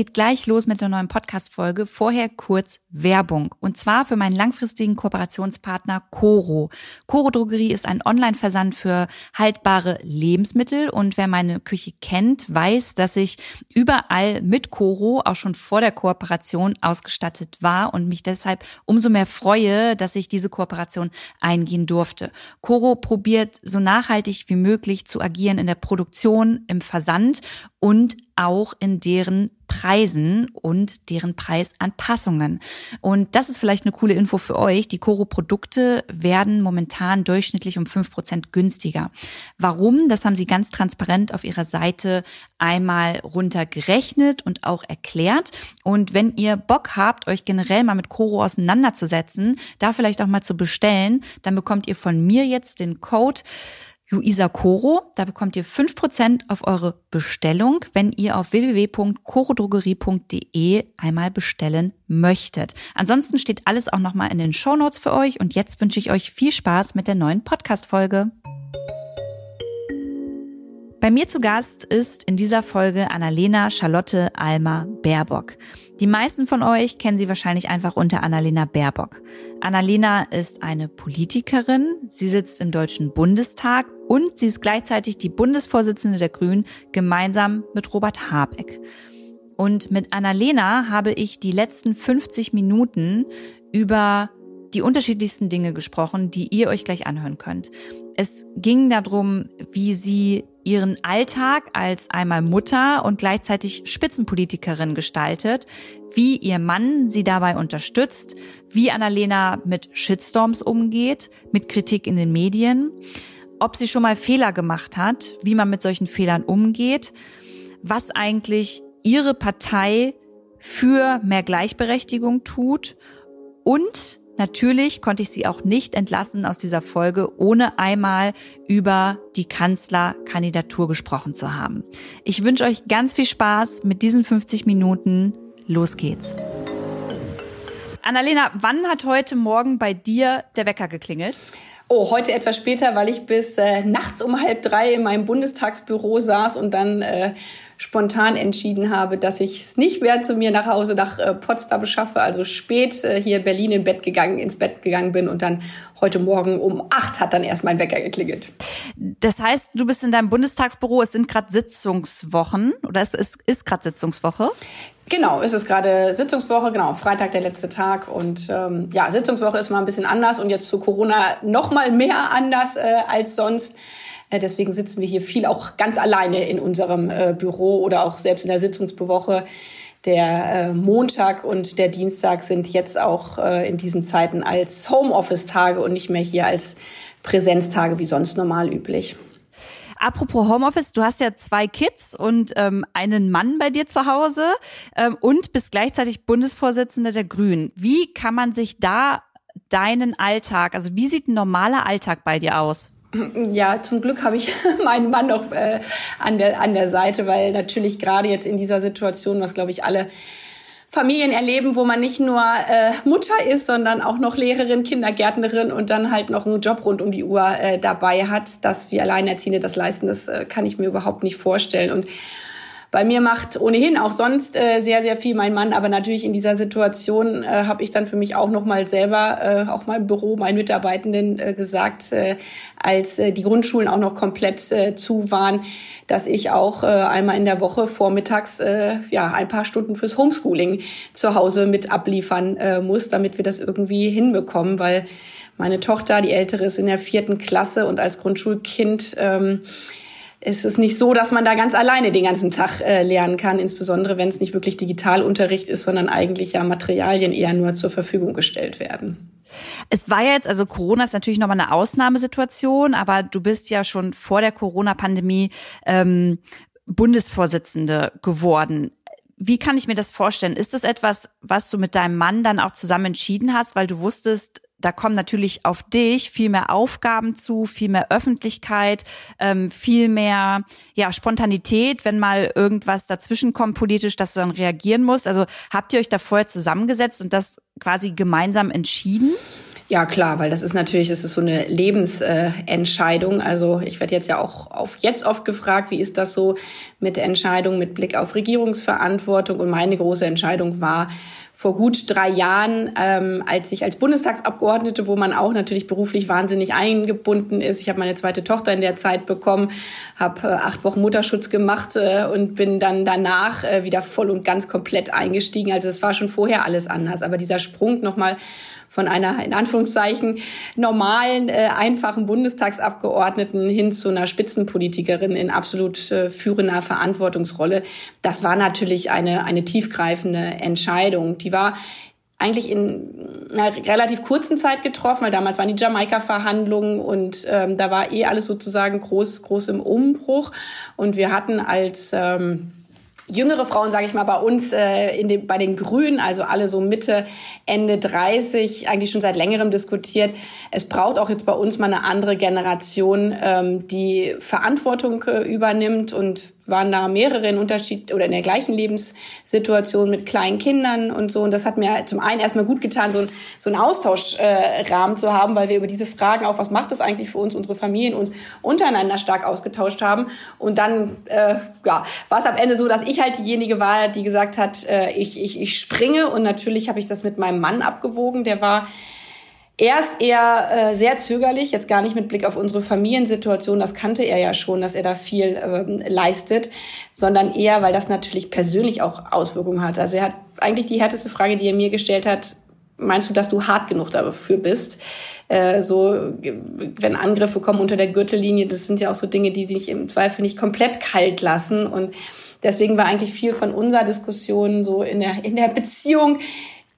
Geht gleich los mit der neuen Podcast-Folge. Vorher kurz Werbung. Und zwar für meinen langfristigen Kooperationspartner Coro. Coro Drogerie ist ein Online-Versand für haltbare Lebensmittel. Und wer meine Küche kennt, weiß, dass ich überall mit Coro auch schon vor der Kooperation ausgestattet war und mich deshalb umso mehr freue, dass ich diese Kooperation eingehen durfte. Coro probiert so nachhaltig wie möglich zu agieren in der Produktion, im Versand und auch in deren Preisen und deren Preisanpassungen. Und das ist vielleicht eine coole Info für euch. Die Coro-Produkte werden momentan durchschnittlich um fünf Prozent günstiger. Warum? Das haben sie ganz transparent auf ihrer Seite einmal runtergerechnet und auch erklärt. Und wenn ihr Bock habt, euch generell mal mit Coro auseinanderzusetzen, da vielleicht auch mal zu bestellen, dann bekommt ihr von mir jetzt den Code Luisa Coro. Da bekommt ihr fünf Prozent auf eure Bestellung, wenn ihr auf www.corodrogerie.de einmal bestellen möchtet. Ansonsten steht alles auch nochmal in den Show Notes für euch und jetzt wünsche ich euch viel Spaß mit der neuen Podcast-Folge. Bei mir zu Gast ist in dieser Folge Annalena Charlotte Alma Baerbock. Die meisten von euch kennen sie wahrscheinlich einfach unter Annalena Baerbock. Annalena ist eine Politikerin, sie sitzt im Deutschen Bundestag und sie ist gleichzeitig die Bundesvorsitzende der Grünen gemeinsam mit Robert Habeck. Und mit Annalena habe ich die letzten 50 Minuten über die unterschiedlichsten Dinge gesprochen, die ihr euch gleich anhören könnt. Es ging darum, wie sie ihren Alltag als einmal Mutter und gleichzeitig Spitzenpolitikerin gestaltet, wie ihr Mann sie dabei unterstützt, wie Annalena mit Shitstorms umgeht, mit Kritik in den Medien, ob sie schon mal Fehler gemacht hat, wie man mit solchen Fehlern umgeht, was eigentlich ihre Partei für mehr Gleichberechtigung tut und Natürlich konnte ich sie auch nicht entlassen aus dieser Folge, ohne einmal über die Kanzlerkandidatur gesprochen zu haben. Ich wünsche euch ganz viel Spaß mit diesen 50 Minuten. Los geht's. Annalena, wann hat heute Morgen bei dir der Wecker geklingelt? Oh, heute etwas später, weil ich bis äh, nachts um halb drei in meinem Bundestagsbüro saß und dann äh, spontan entschieden habe, dass ich es nicht mehr zu mir nach Hause nach äh, Potsdam schaffe, also spät äh, hier Berlin in Bett gegangen, ins Bett gegangen bin und dann heute Morgen um acht hat dann erst mein Wecker geklingelt. Das heißt, du bist in deinem Bundestagsbüro, es sind gerade Sitzungswochen oder es ist, ist gerade Sitzungswoche? Genau, es ist gerade Sitzungswoche, genau, Freitag der letzte Tag und ähm, ja, Sitzungswoche ist mal ein bisschen anders und jetzt zu Corona noch mal mehr anders äh, als sonst. Äh, deswegen sitzen wir hier viel auch ganz alleine in unserem äh, Büro oder auch selbst in der Sitzungswoche. Der äh, Montag und der Dienstag sind jetzt auch in diesen Zeiten als Homeoffice-Tage und nicht mehr hier als Präsenztage wie sonst normal üblich. Apropos Homeoffice, du hast ja zwei Kids und ähm, einen Mann bei dir zu Hause ähm, und bist gleichzeitig Bundesvorsitzender der Grünen. Wie kann man sich da deinen Alltag, also wie sieht ein normaler Alltag bei dir aus? Ja, zum Glück habe ich meinen Mann noch äh, an, der, an der Seite, weil natürlich gerade jetzt in dieser Situation, was glaube ich alle Familien erleben, wo man nicht nur äh, Mutter ist, sondern auch noch Lehrerin, Kindergärtnerin und dann halt noch einen Job rund um die Uhr äh, dabei hat, dass wir Alleinerziehende das leisten, das äh, kann ich mir überhaupt nicht vorstellen. Und bei mir macht ohnehin auch sonst äh, sehr, sehr viel mein Mann, aber natürlich in dieser Situation äh, habe ich dann für mich auch nochmal selber, äh, auch meinem Büro, meinen Mitarbeitenden äh, gesagt, äh, als äh, die Grundschulen auch noch komplett äh, zu waren, dass ich auch äh, einmal in der Woche vormittags äh, ja ein paar Stunden fürs Homeschooling zu Hause mit abliefern äh, muss, damit wir das irgendwie hinbekommen, weil meine Tochter, die ältere, ist in der vierten Klasse und als Grundschulkind ähm, ist es nicht so, dass man da ganz alleine den ganzen Tag äh, lernen kann, insbesondere wenn es nicht wirklich Digitalunterricht ist, sondern eigentlich ja Materialien eher nur zur Verfügung gestellt werden. Es war ja jetzt, also Corona ist natürlich nochmal eine Ausnahmesituation, aber du bist ja schon vor der Corona-Pandemie ähm, Bundesvorsitzende geworden. Wie kann ich mir das vorstellen? Ist das etwas, was du mit deinem Mann dann auch zusammen entschieden hast, weil du wusstest, da kommen natürlich auf dich viel mehr Aufgaben zu, viel mehr Öffentlichkeit, ähm, viel mehr ja Spontanität, wenn mal irgendwas dazwischen kommt politisch, dass du dann reagieren musst. Also habt ihr euch da vorher zusammengesetzt und das quasi gemeinsam entschieden? Ja, klar, weil das ist natürlich, das ist so eine Lebensentscheidung. Äh, also ich werde jetzt ja auch auf jetzt oft gefragt, wie ist das so mit Entscheidungen mit Blick auf Regierungsverantwortung? Und meine große Entscheidung war, vor gut drei Jahren, ähm, als ich als Bundestagsabgeordnete, wo man auch natürlich beruflich wahnsinnig eingebunden ist. Ich habe meine zweite Tochter in der Zeit bekommen, habe äh, acht Wochen Mutterschutz gemacht äh, und bin dann danach äh, wieder voll und ganz komplett eingestiegen. Also es war schon vorher alles anders, aber dieser Sprung nochmal von einer in Anführungszeichen normalen, äh, einfachen Bundestagsabgeordneten hin zu einer Spitzenpolitikerin in absolut äh, führender Verantwortungsrolle. Das war natürlich eine, eine tiefgreifende Entscheidung. Die war eigentlich in einer relativ kurzen Zeit getroffen, weil damals waren die Jamaika-Verhandlungen und ähm, da war eh alles sozusagen groß, groß im Umbruch. Und wir hatten als ähm, jüngere Frauen, sage ich mal, bei uns äh, in dem, bei den Grünen, also alle so Mitte, Ende 30, eigentlich schon seit längerem diskutiert. Es braucht auch jetzt bei uns mal eine andere Generation, ähm, die Verantwortung äh, übernimmt und waren da mehrere in Unterschied oder in der gleichen Lebenssituation mit kleinen Kindern und so. Und das hat mir zum einen erstmal gut getan, so, ein, so einen Austauschrahmen äh, zu haben, weil wir über diese Fragen auch, was macht das eigentlich für uns, unsere Familien, uns untereinander stark ausgetauscht haben. Und dann äh, ja, war es am Ende so, dass ich halt diejenige war, die gesagt hat, äh, ich, ich, ich springe. Und natürlich habe ich das mit meinem Mann abgewogen. Der war erst eher äh, sehr zögerlich, jetzt gar nicht mit Blick auf unsere Familiensituation, das kannte er ja schon, dass er da viel ähm, leistet, sondern eher, weil das natürlich persönlich auch Auswirkungen hat. Also er hat eigentlich die härteste Frage, die er mir gestellt hat, meinst du, dass du hart genug dafür bist? Äh, so, wenn Angriffe kommen unter der Gürtellinie, das sind ja auch so Dinge, die dich im Zweifel nicht komplett kalt lassen. Und deswegen war eigentlich viel von unserer Diskussion so in der, in der Beziehung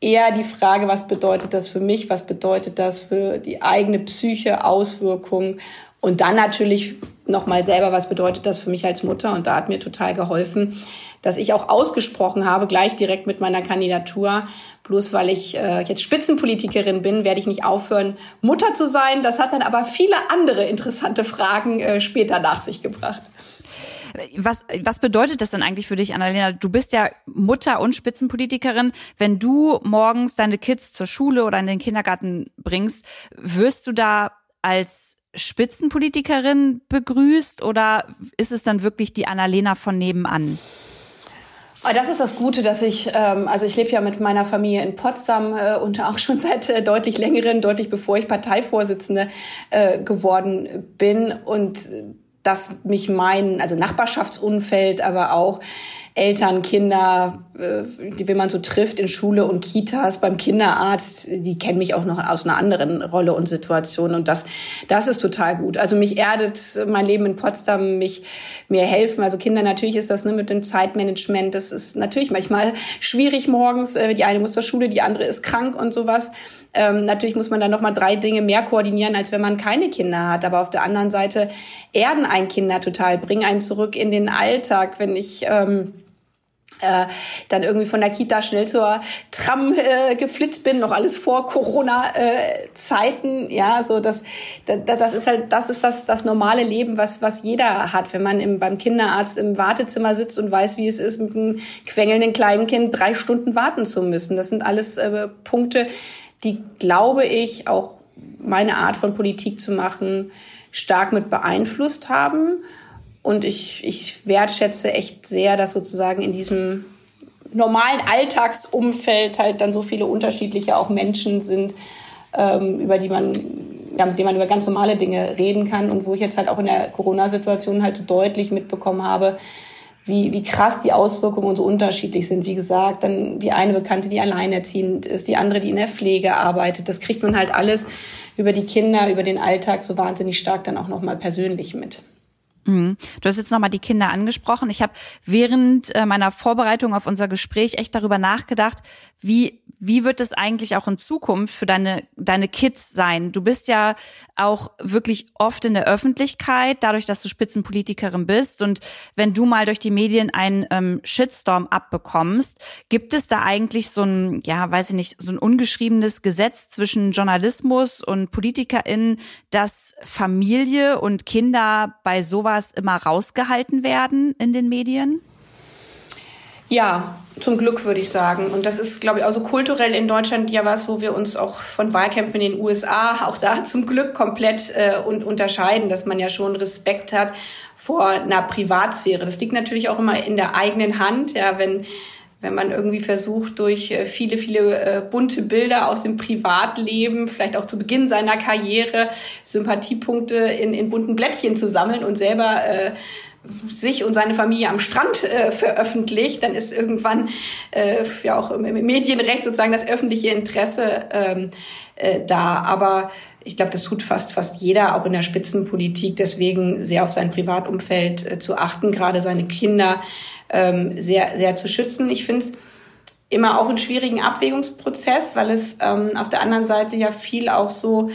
eher die Frage, was bedeutet das für mich, was bedeutet das für die eigene Psyche, Auswirkungen und dann natürlich nochmal selber, was bedeutet das für mich als Mutter und da hat mir total geholfen, dass ich auch ausgesprochen habe, gleich direkt mit meiner Kandidatur, bloß weil ich äh, jetzt Spitzenpolitikerin bin, werde ich nicht aufhören, Mutter zu sein. Das hat dann aber viele andere interessante Fragen äh, später nach sich gebracht. Was, was bedeutet das denn eigentlich für dich, Annalena? Du bist ja Mutter und Spitzenpolitikerin. Wenn du morgens deine Kids zur Schule oder in den Kindergarten bringst, wirst du da als Spitzenpolitikerin begrüßt oder ist es dann wirklich die Annalena von nebenan? Ah, das ist das Gute, dass ich, ähm, also ich lebe ja mit meiner Familie in Potsdam äh, und auch schon seit äh, deutlich längeren, deutlich bevor ich Parteivorsitzende äh, geworden bin. Und dass mich mein, also Nachbarschaftsumfeld, aber auch Eltern, Kinder, äh, die, wenn man so trifft in Schule und Kitas, beim Kinderarzt, die kennen mich auch noch aus einer anderen Rolle und Situation und das, das ist total gut. Also mich erdet mein Leben in Potsdam, mich mir helfen. Also Kinder, natürlich ist das ne, mit dem Zeitmanagement, das ist natürlich manchmal schwierig morgens. Äh, die eine muss zur Schule, die andere ist krank und sowas. Ähm, natürlich muss man dann noch mal drei Dinge mehr koordinieren, als wenn man keine Kinder hat. Aber auf der anderen Seite erden ein Kinder total, bringen einen zurück in den Alltag. Wenn ich ähm, äh, dann irgendwie von der Kita schnell zur Tram äh, geflitzt bin, noch alles vor Corona-Zeiten, äh, ja, so das, das, das ist halt, das ist das, das normale Leben, was, was jeder hat, wenn man im, beim Kinderarzt im Wartezimmer sitzt und weiß, wie es ist, mit einem quengelnden kleinen Kind drei Stunden warten zu müssen. Das sind alles äh, Punkte, die, glaube ich, auch meine Art von Politik zu machen, stark mit beeinflusst haben. Und ich, ich wertschätze echt sehr, dass sozusagen in diesem normalen Alltagsumfeld halt dann so viele unterschiedliche auch Menschen sind, ähm, über die man, ja, mit denen man über ganz normale Dinge reden kann und wo ich jetzt halt auch in der Corona-Situation halt so deutlich mitbekommen habe, wie, wie krass die Auswirkungen so unterschiedlich sind. Wie gesagt, dann die eine Bekannte, die alleinerziehend ist, die andere, die in der Pflege arbeitet. Das kriegt man halt alles über die Kinder, über den Alltag so wahnsinnig stark dann auch nochmal persönlich mit. Mhm. Du hast jetzt nochmal die Kinder angesprochen. Ich habe während äh, meiner Vorbereitung auf unser Gespräch echt darüber nachgedacht, wie, wie wird es eigentlich auch in Zukunft für deine, deine Kids sein? Du bist ja auch wirklich oft in der Öffentlichkeit, dadurch, dass du Spitzenpolitikerin bist. Und wenn du mal durch die Medien einen ähm, Shitstorm abbekommst, gibt es da eigentlich so ein, ja, weiß ich nicht, so ein ungeschriebenes Gesetz zwischen Journalismus und PolitikerInnen, dass Familie und Kinder bei sowas sowas immer rausgehalten werden in den Medien? Ja, zum Glück würde ich sagen. Und das ist, glaube ich, auch so kulturell in Deutschland ja was, wo wir uns auch von Wahlkämpfen in den USA auch da zum Glück komplett äh, und unterscheiden, dass man ja schon Respekt hat vor einer Privatsphäre. Das liegt natürlich auch immer in der eigenen Hand. Ja, wenn wenn man irgendwie versucht, durch äh, viele, viele äh, bunte Bilder aus dem Privatleben, vielleicht auch zu Beginn seiner Karriere, Sympathiepunkte in, in bunten Blättchen zu sammeln und selber äh, sich und seine Familie am Strand äh, veröffentlicht, dann ist irgendwann äh, ja auch im, Medienrecht sozusagen das öffentliche Interesse ähm, äh, da. Aber ich glaube, das tut fast fast jeder, auch in der Spitzenpolitik. Deswegen sehr auf sein Privatumfeld äh, zu achten, gerade seine Kinder ähm, sehr, sehr zu schützen. Ich finde es immer auch einen schwierigen Abwägungsprozess, weil es ähm, auf der anderen Seite ja viel auch so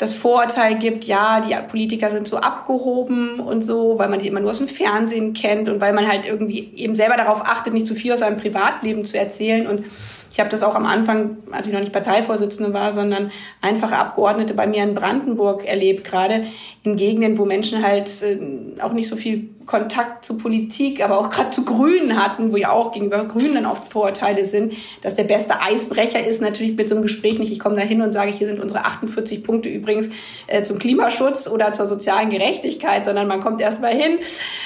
das Vorurteil gibt, ja, die Politiker sind so abgehoben und so, weil man die immer nur aus dem Fernsehen kennt und weil man halt irgendwie eben selber darauf achtet, nicht zu viel aus seinem Privatleben zu erzählen. Und ich habe das auch am Anfang, als ich noch nicht Parteivorsitzende war, sondern einfache Abgeordnete bei mir in Brandenburg erlebt, gerade in Gegenden, wo Menschen halt äh, auch nicht so viel Kontakt zu Politik, aber auch gerade zu Grünen hatten, wo ja auch gegenüber Grünen dann oft Vorurteile sind, dass der beste Eisbrecher ist natürlich mit so einem Gespräch nicht, ich komme da hin und sage, hier sind unsere 48 Punkte übrigens äh, zum Klimaschutz oder zur sozialen Gerechtigkeit, sondern man kommt erstmal hin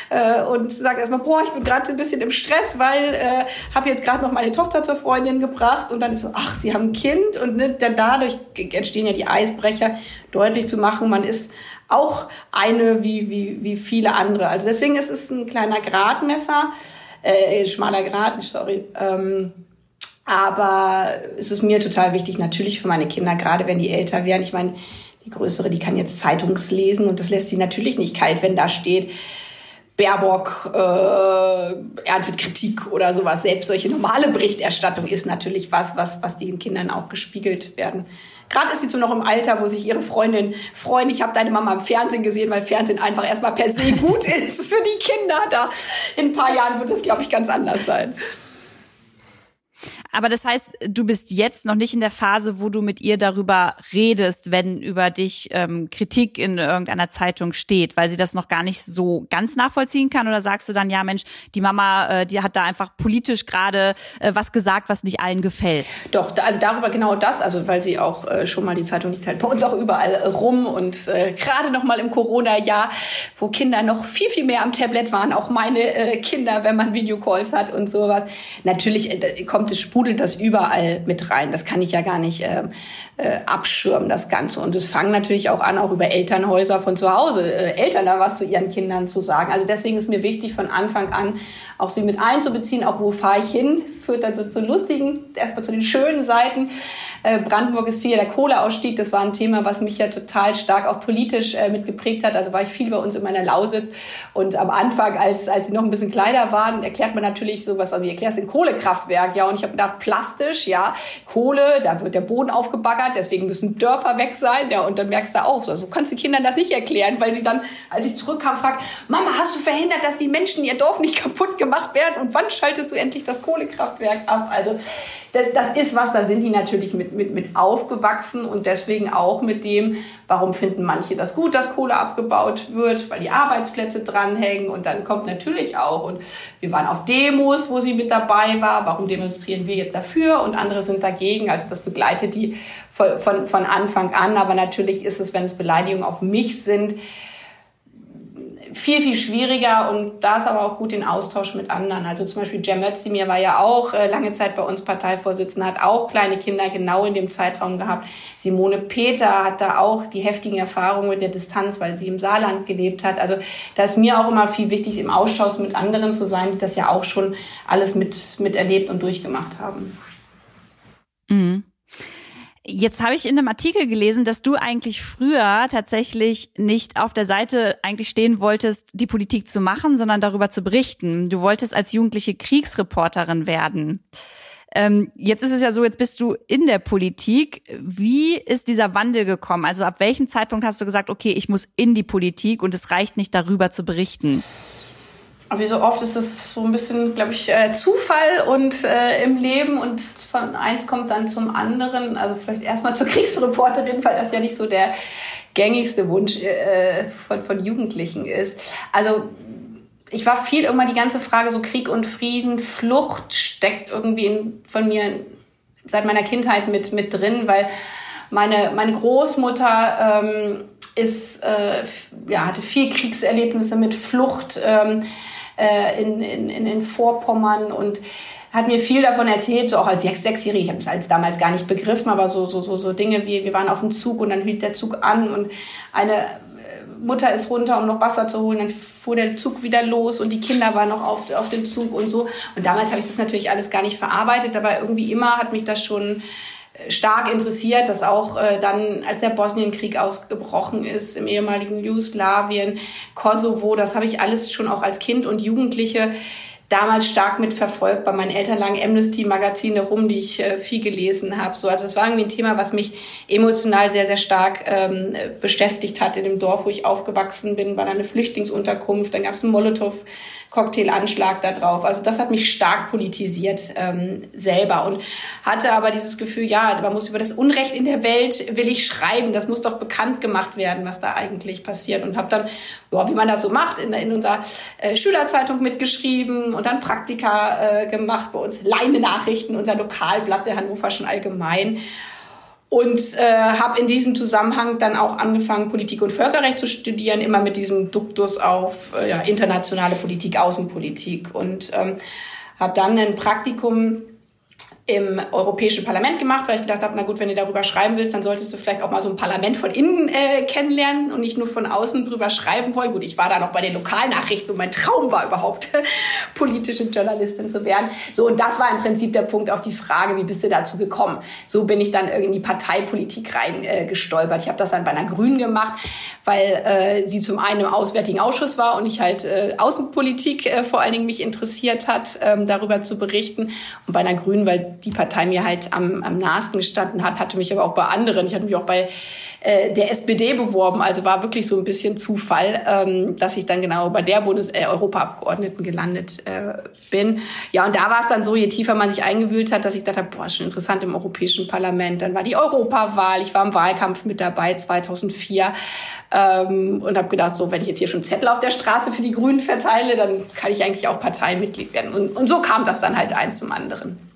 äh, und sagt erstmal, boah, ich bin gerade so ein bisschen im Stress, weil äh, habe jetzt gerade noch meine Tochter zur Freundin gebracht und dann ist so, ach, sie haben ein Kind und ne, dadurch entstehen ja die Eisbrecher, deutlich zu machen, man ist auch eine wie, wie, wie viele andere. Also deswegen ist es ein kleiner Gradmesser, äh, schmaler Grad, sorry. Ähm, aber es ist mir total wichtig, natürlich für meine Kinder, gerade wenn die älter werden. Ich meine, die größere, die kann jetzt Zeitungslesen und das lässt sie natürlich nicht kalt, wenn da steht, Baerbock äh, erntet Kritik oder sowas. Selbst solche normale Berichterstattung ist natürlich was, was, was den Kindern auch gespiegelt werden Gerade ist sie so noch im Alter, wo sich ihre Freundin freuen, ich habe deine Mama im Fernsehen gesehen, weil Fernsehen einfach erstmal per se gut ist für die Kinder. Da in ein paar Jahren wird es, glaube ich, ganz anders sein. Aber das heißt, du bist jetzt noch nicht in der Phase, wo du mit ihr darüber redest, wenn über dich ähm, Kritik in irgendeiner Zeitung steht, weil sie das noch gar nicht so ganz nachvollziehen kann? Oder sagst du dann, ja Mensch, die Mama, äh, die hat da einfach politisch gerade äh, was gesagt, was nicht allen gefällt? Doch, also darüber genau das, also weil sie auch äh, schon mal die Zeitung liegt halt bei uns auch überall äh, rum und äh, gerade noch mal im Corona-Jahr, wo Kinder noch viel, viel mehr am Tablet waren, auch meine äh, Kinder, wenn man Videocalls hat und sowas. Natürlich äh, kommt es Spur sprudelt das überall mit rein. Das kann ich ja gar nicht äh, äh, abschirmen, das Ganze. Und es fangen natürlich auch an, auch über Elternhäuser von zu Hause, äh, Eltern da was zu ihren Kindern zu sagen. Also deswegen ist mir wichtig, von Anfang an auch sie mit einzubeziehen, auch wo fahre ich hin, führt dann so zu lustigen, erstmal zu den schönen Seiten. Äh, Brandenburg ist viel der Kohleausstieg. Das war ein Thema, was mich ja total stark auch politisch äh, mitgeprägt hat. Also war ich viel bei uns in meiner Lausitz. Und am Anfang, als, als sie noch ein bisschen kleiner waren, erklärt man natürlich sowas, was erklärst ein Kohlekraftwerk. Ja, und ich habe gedacht, plastisch, ja, Kohle, da wird der Boden aufgebaggert, deswegen müssen Dörfer weg sein. Ja, und dann merkst du auch, so, so kannst du Kindern das nicht erklären, weil sie dann, als ich zurückkam, fragt, Mama, hast du verhindert, dass die Menschen ihr Dorf nicht kaputt gemacht werden? Und wann schaltest du endlich das Kohlekraftwerk ab? Also das ist was, da sind die natürlich mit, mit, mit aufgewachsen und deswegen auch mit dem, warum finden manche das gut, dass Kohle abgebaut wird, weil die Arbeitsplätze dranhängen und dann kommt natürlich auch und wir waren auf Demos, wo sie mit dabei war, warum demonstrieren wir jetzt dafür? Und andere sind dagegen, also das begleitet die von, von, von Anfang an, aber natürlich ist es, wenn es Beleidigungen auf mich sind, viel, viel schwieriger und da ist aber auch gut den Austausch mit anderen. Also zum Beispiel Cem Özdemir war ja auch äh, lange Zeit bei uns Parteivorsitzender, hat auch kleine Kinder genau in dem Zeitraum gehabt. Simone Peter hat da auch die heftigen Erfahrungen mit der Distanz, weil sie im Saarland gelebt hat. Also da ist mir auch immer viel wichtig, im Austausch mit anderen zu sein, die das ja auch schon alles mit, miterlebt und durchgemacht haben. Mhm. Jetzt habe ich in einem Artikel gelesen, dass du eigentlich früher tatsächlich nicht auf der Seite eigentlich stehen wolltest, die Politik zu machen, sondern darüber zu berichten. Du wolltest als jugendliche Kriegsreporterin werden. Ähm, jetzt ist es ja so, jetzt bist du in der Politik. Wie ist dieser Wandel gekommen? Also ab welchem Zeitpunkt hast du gesagt, okay, ich muss in die Politik und es reicht nicht darüber zu berichten? Wie so oft ist es so ein bisschen, glaube ich, äh, Zufall und äh, im Leben und von eins kommt dann zum anderen. Also vielleicht erstmal zur Kriegsreporterin, weil das ja nicht so der gängigste Wunsch äh, von, von Jugendlichen ist. Also ich war viel immer die ganze Frage so Krieg und Frieden, Flucht steckt irgendwie in, von mir seit meiner Kindheit mit, mit drin, weil meine, meine Großmutter ähm, ist, äh, ja, hatte viel Kriegserlebnisse mit Flucht ähm, äh, in, in, in, Vorpommern und hat mir viel davon erzählt, so auch als Sechsjährige, ich habe es als damals gar nicht begriffen, aber so, so, so, so Dinge wie, wir waren auf dem Zug und dann hielt der Zug an und eine Mutter ist runter, um noch Wasser zu holen. Dann fuhr der Zug wieder los und die Kinder waren noch auf, auf dem Zug und so. Und damals habe ich das natürlich alles gar nicht verarbeitet, aber irgendwie immer hat mich das schon äh, stark interessiert, dass auch äh, dann, als der Bosnienkrieg ausgebrochen ist, im ehemaligen Jugoslawien, Kosovo, das habe ich alles schon auch als Kind und Jugendliche damals stark mitverfolgt. Bei meinen Eltern lagen Amnesty-Magazine rum, die ich äh, viel gelesen habe. So, also es war irgendwie ein Thema, was mich emotional sehr, sehr stark ähm, beschäftigt hat in dem Dorf, wo ich aufgewachsen bin. War da eine Flüchtlingsunterkunft, dann gab es einen Molotow Cocktailanschlag da drauf. Also das hat mich stark politisiert ähm, selber und hatte aber dieses Gefühl, ja, man muss über das Unrecht in der Welt will ich schreiben. Das muss doch bekannt gemacht werden, was da eigentlich passiert. Und habe dann, ja, wie man das so macht, in, in unserer äh, Schülerzeitung mitgeschrieben und dann Praktika äh, gemacht bei uns, Leine-Nachrichten, unser Lokalblatt der Hannoverschen Allgemein. Und äh, habe in diesem Zusammenhang dann auch angefangen, Politik und Völkerrecht zu studieren, immer mit diesem Duktus auf äh, ja, internationale Politik, Außenpolitik. Und ähm, habe dann ein Praktikum im Europäischen Parlament gemacht, weil ich gedacht habe, na gut, wenn du darüber schreiben willst, dann solltest du vielleicht auch mal so ein Parlament von innen äh, kennenlernen und nicht nur von außen drüber schreiben wollen. Gut, ich war da noch bei den Lokalnachrichten und mein Traum war überhaupt, politische Journalistin zu werden. So, und das war im Prinzip der Punkt auf die Frage, wie bist du dazu gekommen? So bin ich dann in die Parteipolitik rein äh. Ich habe das dann bei einer Grünen gemacht, weil äh, sie zum einen im Auswärtigen Ausschuss war und ich halt äh, Außenpolitik äh, vor allen Dingen mich interessiert hat, ähm, darüber zu berichten. Und bei einer Grünen, weil die Partei mir halt am, am nahesten gestanden hat, hatte mich aber auch bei anderen. Ich hatte mich auch bei äh, der SPD beworben, also war wirklich so ein bisschen Zufall, ähm, dass ich dann genau bei der Bundes äh, Europaabgeordneten gelandet äh, bin. Ja, und da war es dann so, je tiefer man sich eingewühlt hat, dass ich dachte, boah, schon interessant im Europäischen Parlament. Dann war die Europawahl, ich war im Wahlkampf mit dabei 2004 ähm, und habe gedacht, so, wenn ich jetzt hier schon Zettel auf der Straße für die Grünen verteile, dann kann ich eigentlich auch Parteimitglied werden. Und, und so kam das dann halt eins zum anderen.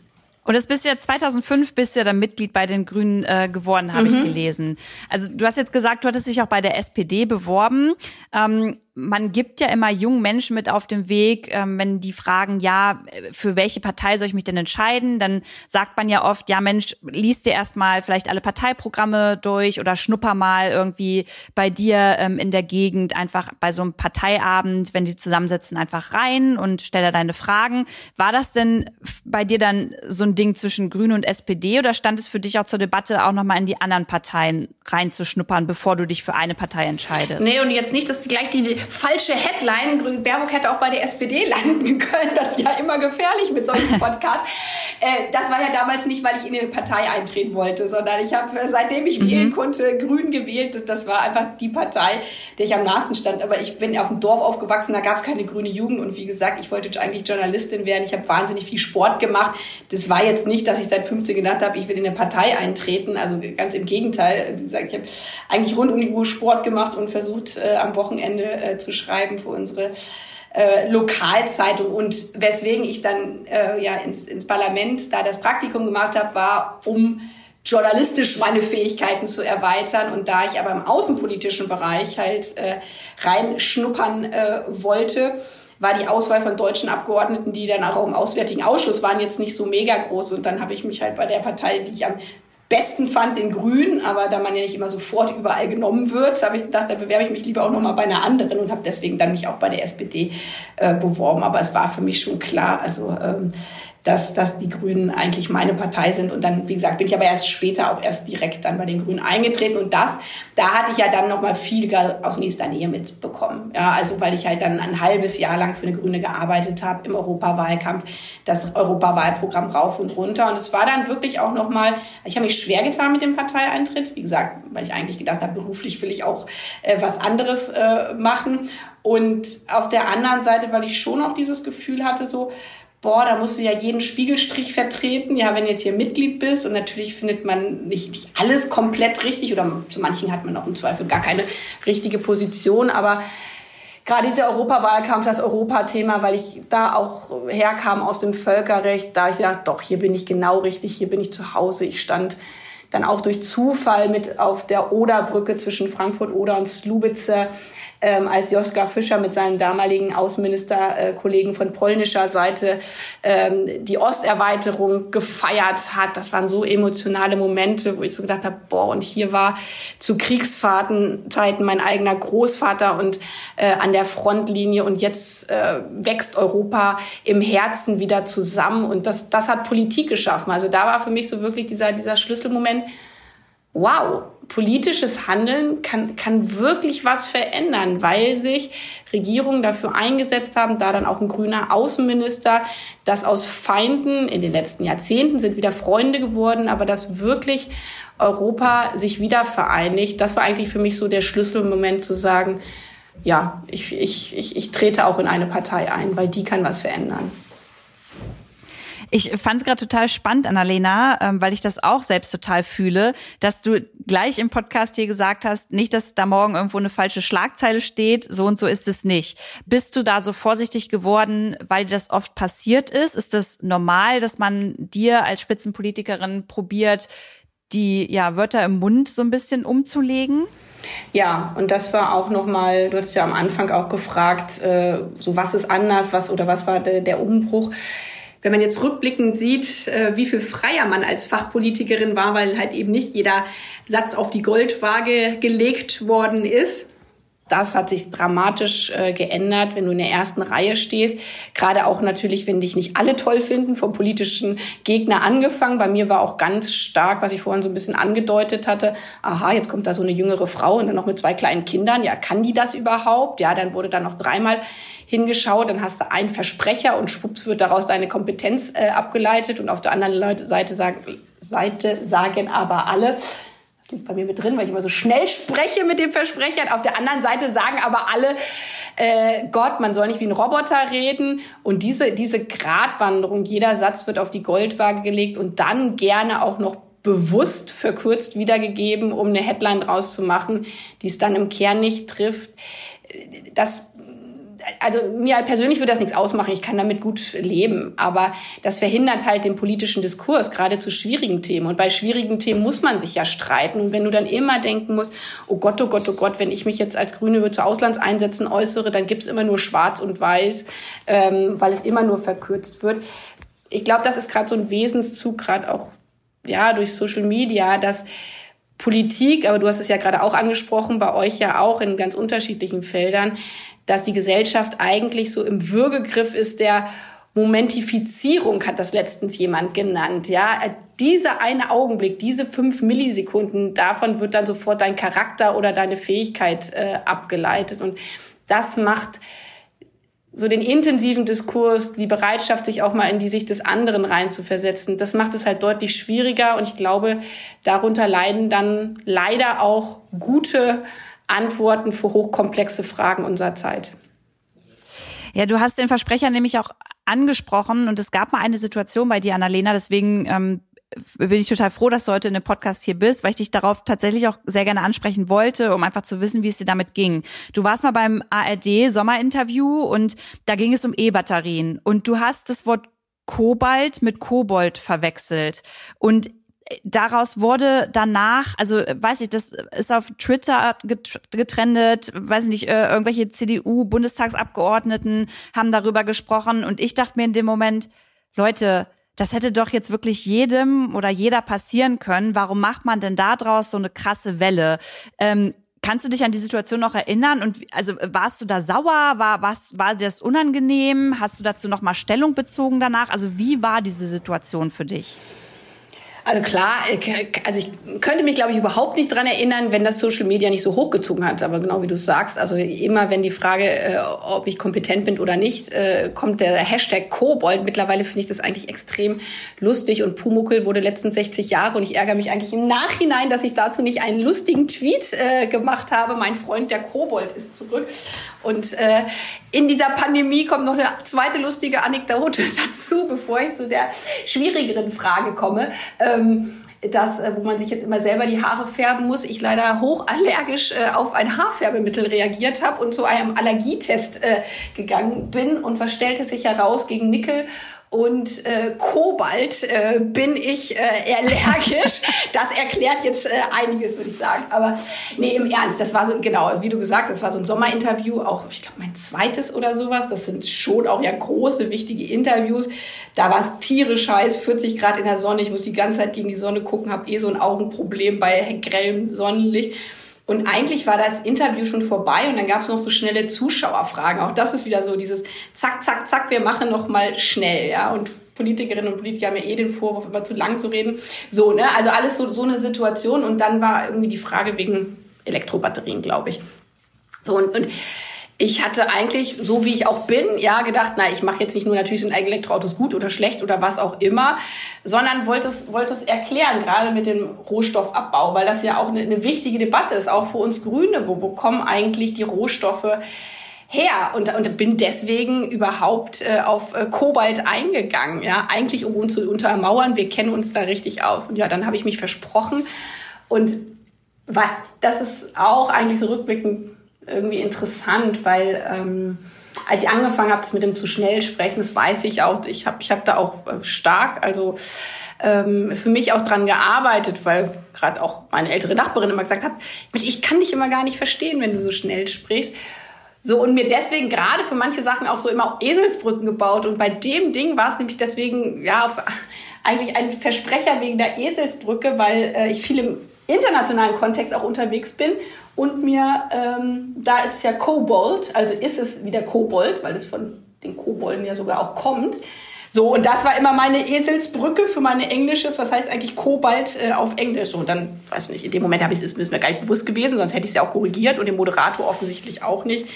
Und das bist du ja 2005 bist du ja dann Mitglied bei den Grünen äh, geworden, habe mhm. ich gelesen. Also du hast jetzt gesagt, du hattest dich auch bei der SPD beworben. Ähm, man gibt ja immer jungen Menschen mit auf dem Weg, ähm, wenn die fragen, ja, für welche Partei soll ich mich denn entscheiden? Dann sagt man ja oft, ja Mensch, liest dir erstmal vielleicht alle Parteiprogramme durch oder schnupper mal irgendwie bei dir ähm, in der Gegend einfach bei so einem Parteiabend, wenn die zusammensitzen, einfach rein und stell da deine Fragen. War das denn bei dir dann so ein Ding zwischen Grüne und SPD oder stand es für dich auch zur Debatte, auch nochmal in die anderen Parteien reinzuschnuppern, bevor du dich für eine Partei entscheidest? Nee, und jetzt nicht, dass gleich die falsche Headline. Baerbock hätte auch bei der SPD landen können. Das ist ja immer gefährlich mit solchen Podcasts. äh, das war ja damals nicht, weil ich in eine Partei eintreten wollte, sondern ich habe, seitdem ich wählen mhm. konnte, Grün gewählt. Das war einfach die Partei, der ich am nahesten stand. Aber ich bin auf dem Dorf aufgewachsen, da gab es keine grüne Jugend. Und wie gesagt, ich wollte eigentlich Journalistin werden. Ich habe wahnsinnig viel Sport gemacht. Das war jetzt nicht, dass ich seit 15 gedacht habe, ich will in eine Partei eintreten. Also ganz im Gegenteil. Wie gesagt, ich habe eigentlich rund um die Uhr Sport gemacht und versucht, äh, am Wochenende äh, zu schreiben für unsere äh, Lokalzeitung. Und weswegen ich dann äh, ja ins, ins Parlament da das Praktikum gemacht habe, war, um journalistisch meine Fähigkeiten zu erweitern. Und da ich aber im außenpolitischen Bereich halt äh, reinschnuppern äh, wollte, war die Auswahl von deutschen Abgeordneten, die dann auch im Auswärtigen Ausschuss waren, jetzt nicht so mega groß. Und dann habe ich mich halt bei der Partei, die ich am besten fand den Grün, aber da man ja nicht immer sofort überall genommen wird, habe ich gedacht, da bewerbe ich mich lieber auch nochmal bei einer anderen und habe deswegen dann mich auch bei der SPD äh, beworben. Aber es war für mich schon klar, also ähm, dass, dass die Grünen eigentlich meine Partei sind. Und dann, wie gesagt, bin ich aber erst später auch erst direkt dann bei den Grünen eingetreten. Und das, da hatte ich ja dann nochmal viel aus nächster Nähe mitbekommen. Ja, also weil ich halt dann ein halbes Jahr lang für eine Grüne gearbeitet habe im Europawahlkampf, das Europawahlprogramm rauf und runter. Und es war dann wirklich auch nochmal, ich habe mich schwer getan mit dem Parteieintritt. Wie gesagt, weil ich eigentlich gedacht habe, beruflich will ich auch äh, was anderes äh, machen. Und auf der anderen Seite, weil ich schon auch dieses Gefühl hatte, so, boah, da musst du ja jeden Spiegelstrich vertreten. Ja, wenn du jetzt hier Mitglied bist und natürlich findet man nicht, nicht alles komplett richtig oder zu manchen hat man auch im Zweifel gar keine richtige Position, aber gerade dieser Europawahlkampf, das Europathema, weil ich da auch herkam aus dem Völkerrecht, da ich gedacht, doch, hier bin ich genau richtig, hier bin ich zu Hause. Ich stand dann auch durch Zufall mit auf der Oderbrücke zwischen Frankfurt Oder und Slubice ähm, als Joschka Fischer mit seinem damaligen Außenministerkollegen äh, von polnischer Seite ähm, die Osterweiterung gefeiert hat. Das waren so emotionale Momente, wo ich so gedacht habe, boah, und hier war zu Kriegsfahrtenzeiten mein eigener Großvater und äh, an der Frontlinie und jetzt äh, wächst Europa im Herzen wieder zusammen und das, das hat Politik geschaffen. Also da war für mich so wirklich dieser, dieser Schlüsselmoment, wow, politisches Handeln kann, kann wirklich was verändern, weil sich Regierungen dafür eingesetzt haben, da dann auch ein grüner Außenminister, dass aus Feinden in den letzten Jahrzehnten sind wieder Freunde geworden, aber dass wirklich Europa sich wieder vereinigt. Das war eigentlich für mich so der Schlüsselmoment zu sagen, ja, ich, ich, ich, ich trete auch in eine Partei ein, weil die kann was verändern. Ich fand es gerade total spannend, Annalena, ähm, weil ich das auch selbst total fühle, dass du gleich im Podcast hier gesagt hast, nicht, dass da morgen irgendwo eine falsche Schlagzeile steht, so und so ist es nicht. Bist du da so vorsichtig geworden, weil das oft passiert ist? Ist das normal, dass man dir als Spitzenpolitikerin probiert, die ja Wörter im Mund so ein bisschen umzulegen? Ja, und das war auch nochmal, du hattest ja am Anfang auch gefragt, äh, so was ist anders, was oder was war der, der Umbruch wenn man jetzt rückblickend sieht, äh, wie viel freier man als Fachpolitikerin war, weil halt eben nicht jeder Satz auf die Goldwaage gelegt worden ist, das hat sich dramatisch äh, geändert, wenn du in der ersten Reihe stehst. Gerade auch natürlich, wenn dich nicht alle toll finden, vom politischen Gegner angefangen. Bei mir war auch ganz stark, was ich vorhin so ein bisschen angedeutet hatte. Aha, jetzt kommt da so eine jüngere Frau und dann noch mit zwei kleinen Kindern. Ja, kann die das überhaupt? Ja, dann wurde da noch dreimal hingeschaut. Dann hast du einen Versprecher und schwupps wird daraus deine Kompetenz äh, abgeleitet. Und auf der anderen Seite sagen, Seite sagen aber alle, steht bei mir mit drin, weil ich immer so schnell spreche mit dem Versprecher. Auf der anderen Seite sagen aber alle, äh, Gott, man soll nicht wie ein Roboter reden. Und diese, diese Gratwanderung, jeder Satz wird auf die Goldwaage gelegt und dann gerne auch noch bewusst verkürzt wiedergegeben, um eine Headline draus zu machen, die es dann im Kern nicht trifft. Das also mir persönlich würde das nichts ausmachen, ich kann damit gut leben, aber das verhindert halt den politischen Diskurs, gerade zu schwierigen Themen. Und bei schwierigen Themen muss man sich ja streiten. Und wenn du dann immer denken musst, oh Gott, oh Gott, oh Gott, wenn ich mich jetzt als Grüne zu Auslandseinsätzen äußere, dann gibt's immer nur Schwarz und Weiß, ähm, weil es immer nur verkürzt wird. Ich glaube, das ist gerade so ein Wesenszug, gerade auch ja durch Social Media, dass Politik, aber du hast es ja gerade auch angesprochen, bei euch ja auch in ganz unterschiedlichen Feldern, dass die Gesellschaft eigentlich so im Würgegriff ist der Momentifizierung, hat das letztens jemand genannt. Ja, dieser eine Augenblick, diese fünf Millisekunden, davon wird dann sofort dein Charakter oder deine Fähigkeit äh, abgeleitet. Und das macht so den intensiven Diskurs, die Bereitschaft, sich auch mal in die Sicht des anderen reinzuversetzen, das macht es halt deutlich schwieriger. Und ich glaube, darunter leiden dann leider auch gute Antworten für hochkomplexe Fragen unserer Zeit. Ja, du hast den Versprecher nämlich auch angesprochen und es gab mal eine Situation bei dir, Annalena, deswegen ähm, bin ich total froh, dass du heute in dem Podcast hier bist, weil ich dich darauf tatsächlich auch sehr gerne ansprechen wollte, um einfach zu wissen, wie es dir damit ging. Du warst mal beim ARD Sommerinterview und da ging es um E-Batterien und du hast das Wort Kobalt mit Kobold verwechselt. Und daraus wurde danach, also weiß ich, das ist auf Twitter getrendet, weiß ich nicht, äh, irgendwelche CDU-Bundestagsabgeordneten haben darüber gesprochen und ich dachte mir in dem Moment, Leute, das hätte doch jetzt wirklich jedem oder jeder passieren können. Warum macht man denn da draus so eine krasse Welle? Ähm, Kannst du dich an die Situation noch erinnern? Und also warst du da sauer? War was war dir das unangenehm? Hast du dazu noch mal Stellung bezogen danach? Also wie war diese Situation für dich? Also klar, also ich könnte mich, glaube ich, überhaupt nicht dran erinnern, wenn das Social Media nicht so hochgezogen hat. Aber genau wie du sagst, also immer wenn die Frage, äh, ob ich kompetent bin oder nicht, äh, kommt der Hashtag Kobold. Mittlerweile finde ich das eigentlich extrem lustig und Pumuckel wurde letzten 60 Jahre und ich ärgere mich eigentlich im Nachhinein, dass ich dazu nicht einen lustigen Tweet äh, gemacht habe. Mein Freund, der Kobold, ist zurück. Und äh, in dieser Pandemie kommt noch eine zweite lustige Anekdote dazu, bevor ich zu der schwierigeren Frage komme. Ähm, das, äh, wo man sich jetzt immer selber die Haare färben muss, ich leider hochallergisch äh, auf ein Haarfärbemittel reagiert habe und zu einem Allergietest äh, gegangen bin und was stellte sich heraus gegen Nickel und äh, Kobalt äh, bin ich äh, allergisch. Das erklärt jetzt äh, einiges, würde ich sagen. Aber nee, im Ernst, das war so, genau, wie du gesagt, das war so ein Sommerinterview, auch, ich glaube, mein zweites oder sowas. Das sind schon auch ja große, wichtige Interviews. Da war es tierisch heiß, 40 Grad in der Sonne. Ich muss die ganze Zeit gegen die Sonne gucken, habe eh so ein Augenproblem bei grellem Sonnenlicht. Und eigentlich war das Interview schon vorbei und dann gab es noch so schnelle Zuschauerfragen. Auch das ist wieder so dieses Zack, Zack, Zack, wir machen noch mal schnell, ja. Und Politikerinnen und Politiker haben ja eh den Vorwurf, immer zu lang zu reden. So, ne? Also alles so, so eine Situation. Und dann war irgendwie die Frage wegen Elektrobatterien, glaube ich. So, und, und ich hatte eigentlich, so wie ich auch bin, ja, gedacht, na, ich mache jetzt nicht nur natürlich sind Elektroautos gut oder schlecht oder was auch immer, sondern wollte es, wollte es erklären, gerade mit dem Rohstoffabbau, weil das ja auch eine, eine wichtige Debatte ist, auch für uns Grüne. Wo, wo kommen eigentlich die Rohstoffe her? Und, und bin deswegen überhaupt äh, auf äh, Kobalt eingegangen, ja, eigentlich um uns zu untermauern, wir kennen uns da richtig auf. Und ja, dann habe ich mich versprochen und weil das ist auch eigentlich so rückblickend irgendwie interessant, weil ähm, als ich angefangen habe, das mit dem zu schnell sprechen, das weiß ich auch, ich habe ich hab da auch äh, stark, also ähm, für mich auch dran gearbeitet, weil gerade auch meine ältere Nachbarin immer gesagt hat, ich kann dich immer gar nicht verstehen, wenn du so schnell sprichst. So, und mir deswegen gerade für manche Sachen auch so immer Eselsbrücken gebaut. Und bei dem Ding war es nämlich deswegen, ja, auf, eigentlich ein Versprecher wegen der Eselsbrücke, weil äh, ich viel im internationalen Kontext auch unterwegs bin und mir, ähm, da ist es ja Kobold, also ist es wieder Kobold, weil es von den Kobolden ja sogar auch kommt. So, und das war immer meine Eselsbrücke für meine Englisches, was heißt eigentlich Kobalt äh, auf Englisch. So, und dann, weiß nicht, in dem Moment habe ich es, mir gar nicht bewusst gewesen, sonst hätte ich es ja auch korrigiert und dem Moderator offensichtlich auch nicht.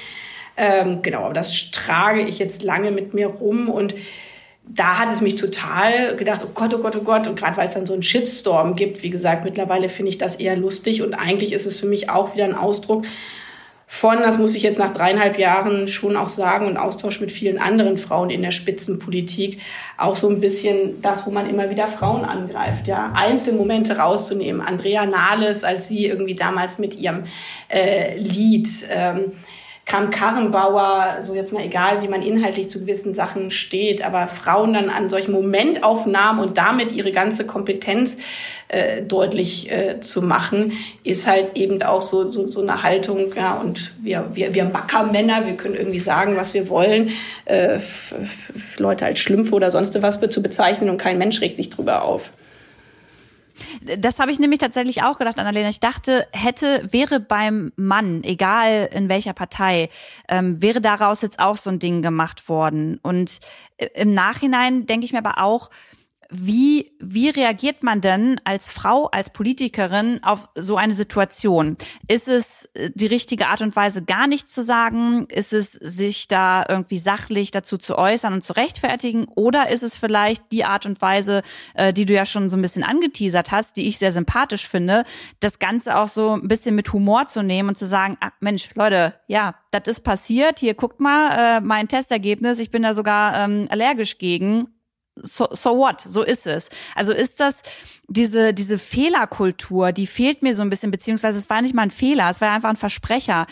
Ähm, genau, aber das trage ich jetzt lange mit mir rum und da hat es mich total gedacht, oh Gott, oh Gott, oh Gott. Und gerade weil es dann so einen Shitstorm gibt, wie gesagt, mittlerweile finde ich das eher lustig. Und eigentlich ist es für mich auch wieder ein Ausdruck von, das muss ich jetzt nach dreieinhalb Jahren schon auch sagen, und Austausch mit vielen anderen Frauen in der Spitzenpolitik, auch so ein bisschen das, wo man immer wieder Frauen angreift, ja. Einzelmomente rauszunehmen. Andrea Nahles, als sie irgendwie damals mit ihrem äh, Lied, ähm, Kram-Karrenbauer, so jetzt mal egal, wie man inhaltlich zu gewissen Sachen steht, aber Frauen dann an solchen Momentaufnahmen und damit ihre ganze Kompetenz äh, deutlich äh, zu machen, ist halt eben auch so, so, so eine Haltung, ja, und wir, wir, wir Mackermänner, wir können irgendwie sagen, was wir wollen, äh, Leute als Schlümpfe oder sonst was zu bezeichnen und kein Mensch regt sich drüber auf. Das habe ich nämlich tatsächlich auch gedacht, Annalena. Ich dachte, hätte, wäre beim Mann, egal in welcher Partei, ähm, wäre daraus jetzt auch so ein Ding gemacht worden. Und äh, im Nachhinein denke ich mir aber auch, wie, wie reagiert man denn als Frau, als Politikerin auf so eine Situation? Ist es äh, die richtige Art und Weise, gar nichts zu sagen? Ist es, sich da irgendwie sachlich dazu zu äußern und zu rechtfertigen? Oder ist es vielleicht die Art und Weise, äh, die du ja schon so ein bisschen angeteasert hast, die ich sehr sympathisch finde, das Ganze auch so ein bisschen mit Humor zu nehmen und zu sagen, ah, Mensch, Leute, ja, das ist passiert. Hier guckt mal, äh, mein Testergebnis, ich bin da sogar ähm, allergisch gegen so, so what? So ist es. Also ist das diese, diese Fehlerkultur, die fehlt mir so ein bisschen, beziehungsweise es war nicht mal ein Fehler, es war einfach ein Versprecher.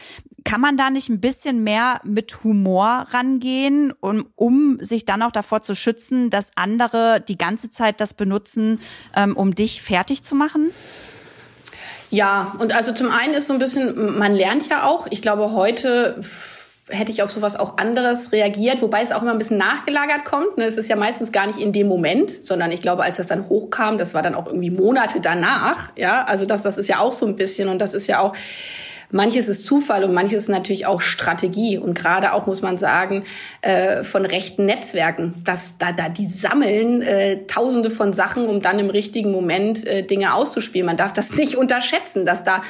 Kann man da nicht ein bisschen mehr mit Humor rangehen, um, um sich dann auch davor zu schützen, dass andere die ganze Zeit das benutzen, ähm, um dich fertig zu machen? Ja, und also zum einen ist so ein bisschen, man lernt ja auch, ich glaube heute hätte ich auf sowas auch anderes reagiert, wobei es auch immer ein bisschen nachgelagert kommt. Ne? Es ist ja meistens gar nicht in dem Moment, sondern ich glaube, als das dann hochkam, das war dann auch irgendwie Monate danach. Ja, also das, das ist ja auch so ein bisschen und das ist ja auch manches ist Zufall und manches ist natürlich auch Strategie. Und gerade auch, muss man sagen, äh, von rechten Netzwerken, dass da, da die sammeln äh, tausende von Sachen, um dann im richtigen Moment äh, Dinge auszuspielen. Man darf das nicht unterschätzen, dass da,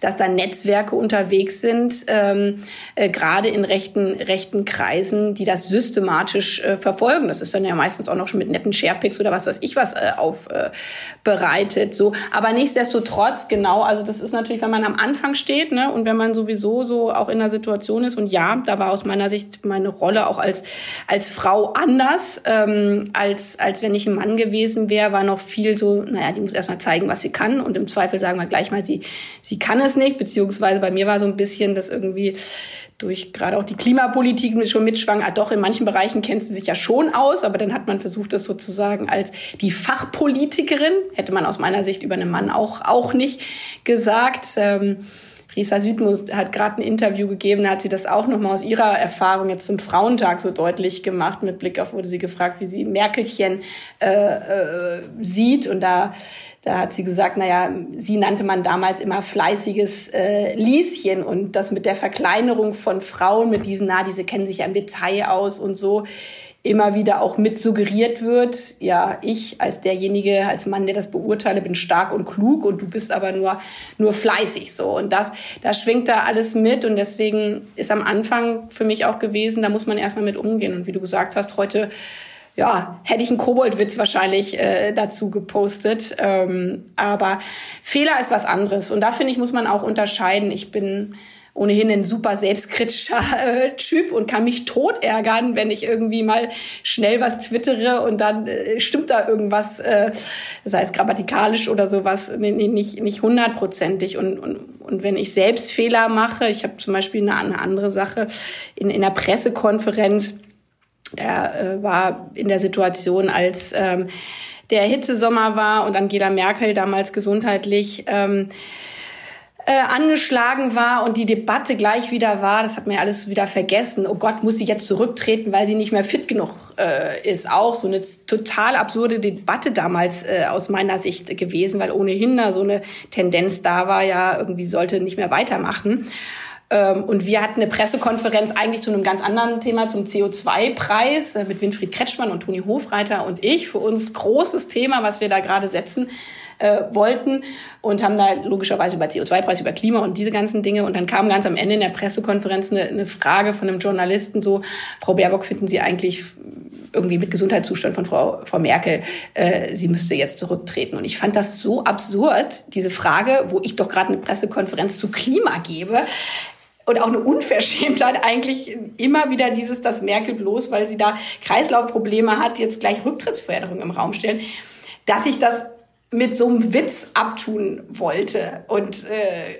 dass da Netzwerke unterwegs sind, ähm, äh, gerade in rechten, rechten Kreisen, die das systematisch äh, verfolgen. Das ist dann ja meistens auch noch schon mit netten Sharepics oder was weiß ich was äh, aufbereitet. Äh, so. Aber nichtsdestotrotz, genau, also das ist natürlich, wenn man am Anfang steht ne, und wenn man sowieso so auch in einer Situation ist. Und ja, da war aus meiner Sicht meine Rolle auch als, als Frau anders, ähm, als, als wenn ich ein Mann gewesen wäre, war noch viel so, naja, die muss erstmal zeigen, was sie kann. Und im Zweifel sagen wir gleich mal, sie, sie kann es nicht. Beziehungsweise bei mir war so ein bisschen das irgendwie durch gerade auch die Klimapolitik schon mitschwang, ah doch, in manchen Bereichen kennt sie sich ja schon aus, aber dann hat man versucht, das sozusagen als die Fachpolitikerin, hätte man aus meiner Sicht über einen Mann auch, auch nicht gesagt. Ähm, Risa Südmus hat gerade ein Interview gegeben, da hat sie das auch nochmal aus ihrer Erfahrung jetzt zum Frauentag so deutlich gemacht. Mit Blick auf wurde sie gefragt, wie sie Merkelchen äh, äh, sieht. Und da da hat sie gesagt, naja, sie nannte man damals immer fleißiges äh, Lieschen und das mit der Verkleinerung von Frauen, mit diesen, na, diese kennen sich ja im Detail aus und so, immer wieder auch mit suggeriert wird, ja, ich als derjenige, als Mann, der das beurteile, bin stark und klug und du bist aber nur, nur fleißig, so. Und das, das schwingt da alles mit und deswegen ist am Anfang für mich auch gewesen, da muss man erstmal mit umgehen. Und wie du gesagt hast, heute ja, hätte ich einen Koboldwitz wahrscheinlich äh, dazu gepostet. Ähm, aber Fehler ist was anderes. Und da finde ich, muss man auch unterscheiden. Ich bin ohnehin ein super selbstkritischer äh, Typ und kann mich tot ärgern, wenn ich irgendwie mal schnell was twittere und dann äh, stimmt da irgendwas, äh, sei es grammatikalisch oder sowas, nee, nicht nicht hundertprozentig. Und, und, und wenn ich selbst Fehler mache, ich habe zum Beispiel eine, eine andere Sache in, in einer Pressekonferenz, der äh, war in der Situation, als ähm, der Hitzesommer war und Angela Merkel damals gesundheitlich ähm, äh, angeschlagen war und die Debatte gleich wieder war, das hat mir alles wieder vergessen. Oh Gott, muss sie jetzt zurücktreten, weil sie nicht mehr fit genug äh, ist. Auch so eine total absurde Debatte damals äh, aus meiner Sicht gewesen, weil ohnehin da so eine Tendenz da war, ja, irgendwie sollte nicht mehr weitermachen. Ähm, und wir hatten eine Pressekonferenz eigentlich zu einem ganz anderen Thema, zum CO2-Preis äh, mit Winfried Kretschmann und Toni Hofreiter und ich. Für uns großes Thema, was wir da gerade setzen äh, wollten und haben da logischerweise über CO2-Preis, über Klima und diese ganzen Dinge. Und dann kam ganz am Ende in der Pressekonferenz eine, eine Frage von einem Journalisten so, Frau Baerbock, finden Sie eigentlich irgendwie mit Gesundheitszustand von Frau, Frau Merkel, äh, sie müsste jetzt zurücktreten. Und ich fand das so absurd, diese Frage, wo ich doch gerade eine Pressekonferenz zu Klima gebe und auch eine Unverschämtheit eigentlich immer wieder dieses, dass Merkel bloß, weil sie da Kreislaufprobleme hat, jetzt gleich Rücktrittsförderung im Raum stellen, dass ich das mit so einem Witz abtun wollte. Und äh,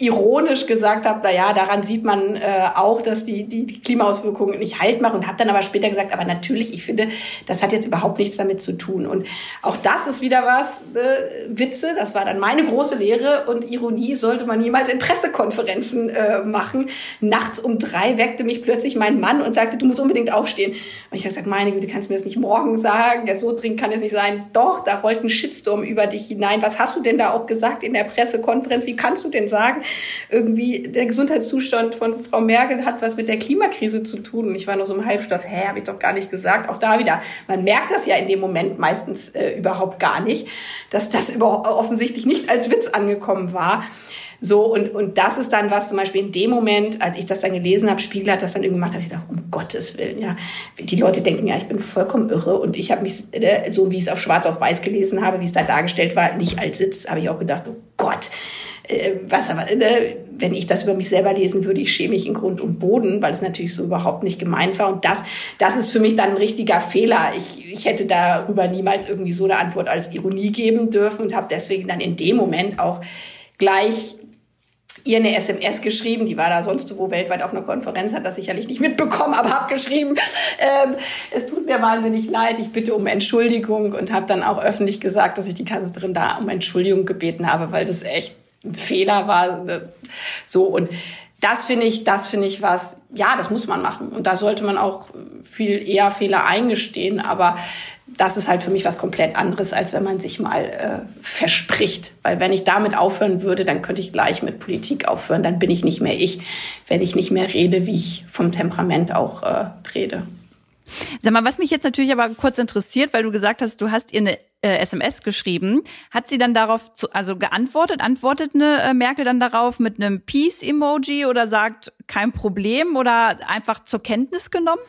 ironisch gesagt habe, na ja, daran sieht man äh, auch, dass die, die, die Klimaauswirkungen nicht halt machen und habe dann aber später gesagt, aber natürlich, ich finde, das hat jetzt überhaupt nichts damit zu tun. Und auch das ist wieder was, äh, Witze, das war dann meine große Lehre und Ironie sollte man niemals in Pressekonferenzen äh, machen. Nachts um drei weckte mich plötzlich mein Mann und sagte, du musst unbedingt aufstehen. Und ich habe gesagt, meine Güte, kannst du mir das nicht morgen sagen? Ja, so dringend kann es nicht sein. Doch, da rollt ein Shitstorm über dich hinein. Was hast du denn da auch gesagt in der Pressekonferenz? Wie kannst du denn sagen, irgendwie der Gesundheitszustand von Frau Merkel hat was mit der Klimakrise zu tun. Und ich war noch so im Halbstoff, hä, habe ich doch gar nicht gesagt. Auch da wieder, man merkt das ja in dem Moment meistens äh, überhaupt gar nicht, dass das über, offensichtlich nicht als Witz angekommen war. So, und, und das ist dann was zum Beispiel in dem Moment, als ich das dann gelesen habe, Spiegel hat das dann irgendwie gemacht, habe ich gedacht, um Gottes Willen, ja. Die Leute denken ja, ich bin vollkommen irre und ich habe mich, äh, so wie ich es auf schwarz auf weiß gelesen habe, wie es da dargestellt war, nicht als Sitz, habe ich auch gedacht, oh Gott, was aber, äh, wenn ich das über mich selber lesen würde, ich schäme mich in Grund und Boden, weil es natürlich so überhaupt nicht gemeint war. Und das, das ist für mich dann ein richtiger Fehler. Ich, ich hätte darüber niemals irgendwie so eine Antwort als Ironie geben dürfen und habe deswegen dann in dem Moment auch gleich ihr eine SMS geschrieben, die war da sonst wo weltweit auf einer Konferenz, hat das sicherlich nicht mitbekommen, aber habe geschrieben, ähm, es tut mir wahnsinnig leid, ich bitte um Entschuldigung und habe dann auch öffentlich gesagt, dass ich die Kanzlerin da um Entschuldigung gebeten habe, weil das echt Fehler war. Ne? So und das finde ich, das finde ich was, ja, das muss man machen. Und da sollte man auch viel eher Fehler eingestehen. Aber das ist halt für mich was komplett anderes, als wenn man sich mal äh, verspricht. Weil wenn ich damit aufhören würde, dann könnte ich gleich mit Politik aufhören. Dann bin ich nicht mehr ich, wenn ich nicht mehr rede, wie ich vom Temperament auch äh, rede. Sag mal, was mich jetzt natürlich aber kurz interessiert, weil du gesagt hast, du hast ihr eine äh, SMS geschrieben. Hat sie dann darauf zu, also geantwortet? Antwortet eine äh, Merkel dann darauf mit einem Peace-Emoji oder sagt kein Problem oder einfach zur Kenntnis genommen?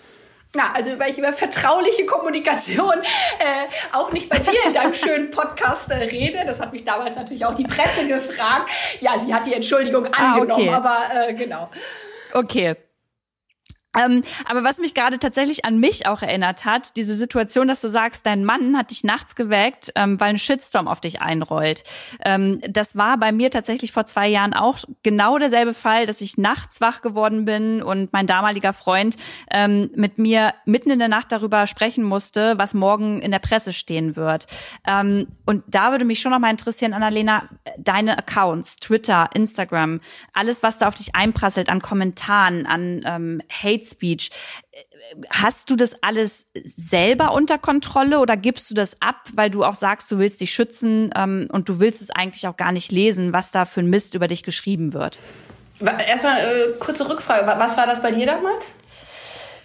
Na, also weil ich über vertrauliche Kommunikation äh, auch nicht bei dir in deinem schönen Podcast äh, rede. Das hat mich damals natürlich auch die Presse gefragt. Ja, sie hat die Entschuldigung angenommen, ah, okay. aber äh, genau. Okay, ähm, aber was mich gerade tatsächlich an mich auch erinnert hat, diese Situation, dass du sagst, dein Mann hat dich nachts geweckt, ähm, weil ein Shitstorm auf dich einrollt. Ähm, das war bei mir tatsächlich vor zwei Jahren auch genau derselbe Fall, dass ich nachts wach geworden bin und mein damaliger Freund ähm, mit mir mitten in der Nacht darüber sprechen musste, was morgen in der Presse stehen wird. Ähm, und da würde mich schon noch mal interessieren, Annalena, deine Accounts, Twitter, Instagram, alles, was da auf dich einprasselt an Kommentaren, an ähm, Hate Hate Speech. Hast du das alles selber unter Kontrolle oder gibst du das ab, weil du auch sagst, du willst dich schützen ähm, und du willst es eigentlich auch gar nicht lesen, was da für ein Mist über dich geschrieben wird? Erstmal äh, kurze Rückfrage. Was war das bei dir damals?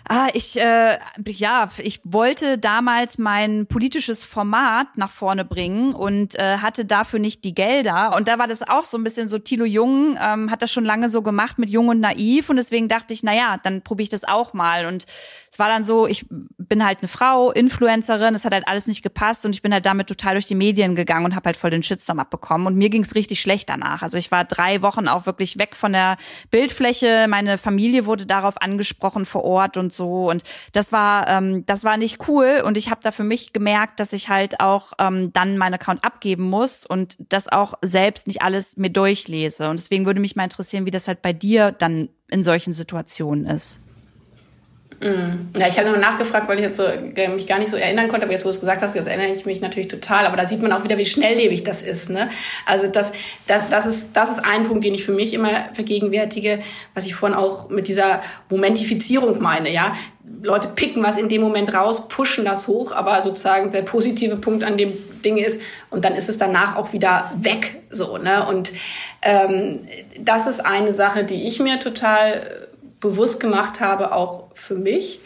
Ah, ich äh, ja, ich wollte damals mein politisches Format nach vorne bringen und äh, hatte dafür nicht die Gelder. Und da war das auch so ein bisschen so Thilo Jung ähm, hat das schon lange so gemacht mit Jung und Naiv und deswegen dachte ich, na ja, dann probiere ich das auch mal. Und es war dann so, ich bin halt eine Frau, Influencerin, es hat halt alles nicht gepasst und ich bin halt damit total durch die Medien gegangen und habe halt voll den Shitstorm abbekommen und mir ging's richtig schlecht danach. Also ich war drei Wochen auch wirklich weg von der Bildfläche. Meine Familie wurde darauf angesprochen vor Ort und so. Und das war, ähm, das war nicht cool. Und ich habe da für mich gemerkt, dass ich halt auch ähm, dann meinen Account abgeben muss und das auch selbst nicht alles mir durchlese. Und deswegen würde mich mal interessieren, wie das halt bei dir dann in solchen Situationen ist. Mm. Ja, ich habe nur nachgefragt, weil ich jetzt so, äh, mich gar nicht so erinnern konnte, aber jetzt, wo du es gesagt hast, jetzt erinnere ich mich natürlich total. Aber da sieht man auch wieder, wie schnelllebig das ist. Ne? Also das, das, das, ist, das ist ein Punkt, den ich für mich immer vergegenwärtige, was ich vorhin auch mit dieser Momentifizierung meine. Ja, Leute picken was in dem Moment raus, pushen das hoch, aber sozusagen der positive Punkt an dem Ding ist und dann ist es danach auch wieder weg. So ne und ähm, das ist eine Sache, die ich mir total bewusst gemacht habe, auch für mich.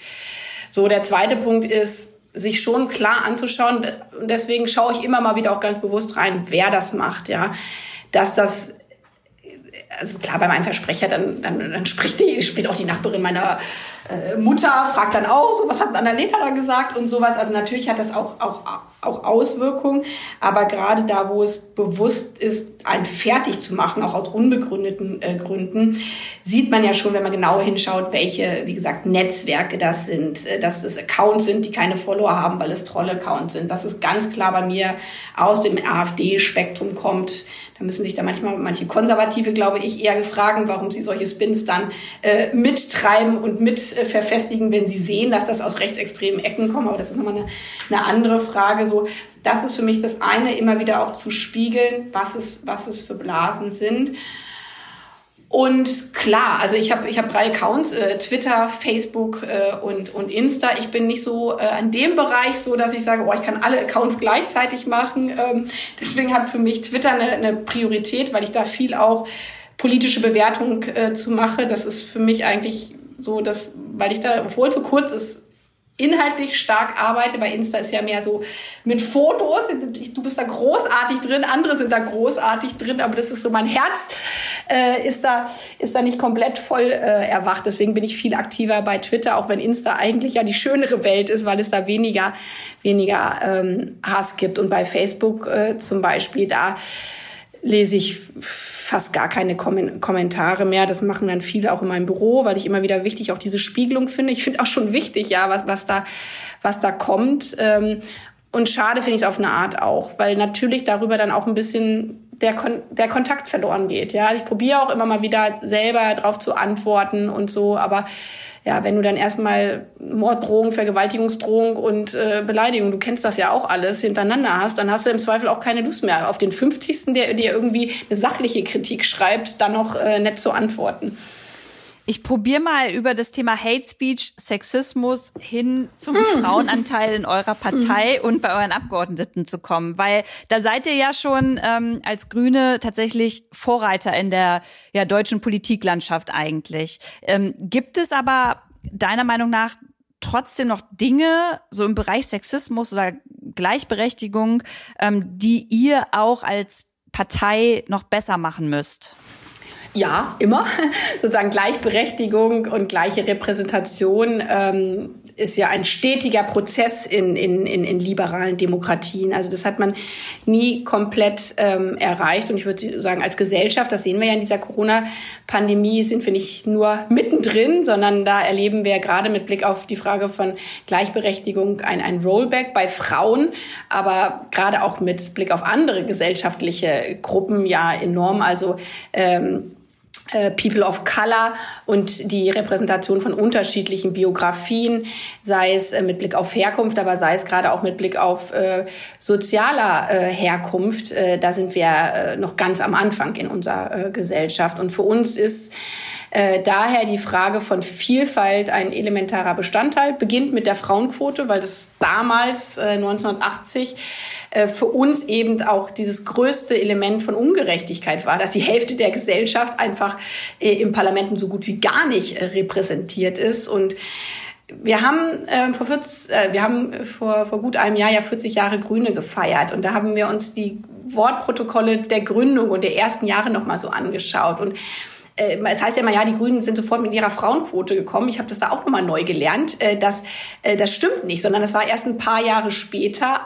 So, der zweite Punkt ist, sich schon klar anzuschauen. Und deswegen schaue ich immer mal wieder auch ganz bewusst rein, wer das macht, ja. Dass das, also klar, bei meinem Versprecher, dann, dann, dann spricht die, spricht auch die Nachbarin meiner äh, Mutter fragt dann auch, so was hat Annalena da gesagt und sowas. Also natürlich hat das auch, auch, auch Auswirkungen, aber gerade da, wo es bewusst ist, einen fertig zu machen, auch aus unbegründeten äh, Gründen, sieht man ja schon, wenn man genauer hinschaut, welche, wie gesagt, Netzwerke das sind, äh, dass es Accounts sind, die keine Follower haben, weil es Troll-Accounts sind. Das ist ganz klar bei mir aus dem AfD-Spektrum kommt. Da müssen sich da manchmal manche Konservative, glaube ich, eher gefragen, warum sie solche Spins dann äh, mittreiben und mit äh, verfestigen, wenn sie sehen, dass das aus rechtsextremen Ecken kommt. Aber das ist nochmal eine, eine andere Frage. So, das ist für mich das eine, immer wieder auch zu spiegeln, was es, was es für Blasen sind. Und klar, also ich habe ich hab drei Accounts, äh, Twitter, Facebook äh, und, und Insta. Ich bin nicht so äh, an dem Bereich so, dass ich sage, oh, ich kann alle Accounts gleichzeitig machen. Ähm, deswegen hat für mich Twitter eine, eine Priorität, weil ich da viel auch politische Bewertung äh, zu mache. Das ist für mich eigentlich so, dass, weil ich da, obwohl so kurz ist, inhaltlich stark arbeite. Bei Insta ist ja mehr so mit Fotos. Du bist da großartig drin, andere sind da großartig drin, aber das ist so mein Herz äh, ist da ist da nicht komplett voll äh, erwacht. Deswegen bin ich viel aktiver bei Twitter, auch wenn Insta eigentlich ja die schönere Welt ist, weil es da weniger weniger ähm, Hass gibt. Und bei Facebook äh, zum Beispiel da lese ich fast gar keine Kommentare mehr. Das machen dann viele auch in meinem Büro, weil ich immer wieder wichtig auch diese Spiegelung finde. Ich finde auch schon wichtig, ja, was, was da, was da kommt. Ähm, und schade finde ich es auf eine Art auch, weil natürlich darüber dann auch ein bisschen der, Kon der Kontakt verloren geht. Ja, ich probiere auch immer mal wieder selber drauf zu antworten und so, aber ja, wenn du dann erstmal Morddrohung, Vergewaltigungsdrohung und äh, Beleidigung, du kennst das ja auch alles, hintereinander hast, dann hast du im Zweifel auch keine Lust mehr auf den 50. der dir irgendwie eine sachliche Kritik schreibt, dann noch äh, nett zu antworten. Ich probiere mal über das Thema Hate Speech, Sexismus hin zum mm. Frauenanteil in eurer Partei mm. und bei euren Abgeordneten zu kommen, weil da seid ihr ja schon ähm, als Grüne tatsächlich Vorreiter in der ja, deutschen Politiklandschaft eigentlich. Ähm, gibt es aber deiner Meinung nach trotzdem noch Dinge so im Bereich Sexismus oder Gleichberechtigung, ähm, die ihr auch als Partei noch besser machen müsst? Ja, immer. Sozusagen Gleichberechtigung und gleiche Repräsentation ähm, ist ja ein stetiger Prozess in, in, in, in liberalen Demokratien. Also das hat man nie komplett ähm, erreicht. Und ich würde sagen, als Gesellschaft, das sehen wir ja in dieser Corona-Pandemie, sind wir nicht nur mittendrin, sondern da erleben wir gerade mit Blick auf die Frage von Gleichberechtigung ein, ein Rollback bei Frauen, aber gerade auch mit Blick auf andere gesellschaftliche Gruppen ja enorm. Also ähm, äh, People of Color und die Repräsentation von unterschiedlichen Biografien, sei es äh, mit Blick auf Herkunft, aber sei es gerade auch mit Blick auf äh, sozialer äh, Herkunft. Äh, da sind wir äh, noch ganz am Anfang in unserer Gesellschaft. Und für uns ist äh, daher die Frage von Vielfalt ein elementarer Bestandteil. Beginnt mit der Frauenquote, weil das damals äh, 1980 äh, für uns eben auch dieses größte Element von Ungerechtigkeit war, dass die Hälfte der Gesellschaft einfach äh, im Parlamenten so gut wie gar nicht äh, repräsentiert ist und wir haben äh, vor 40, äh, wir haben vor, vor gut einem Jahr ja 40 Jahre Grüne gefeiert und da haben wir uns die Wortprotokolle der Gründung und der ersten Jahre noch mal so angeschaut und äh, es heißt ja immer, ja, die Grünen sind sofort mit ihrer Frauenquote gekommen. Ich habe das da auch nochmal neu gelernt. Äh, das, äh, das stimmt nicht, sondern das war erst ein paar Jahre später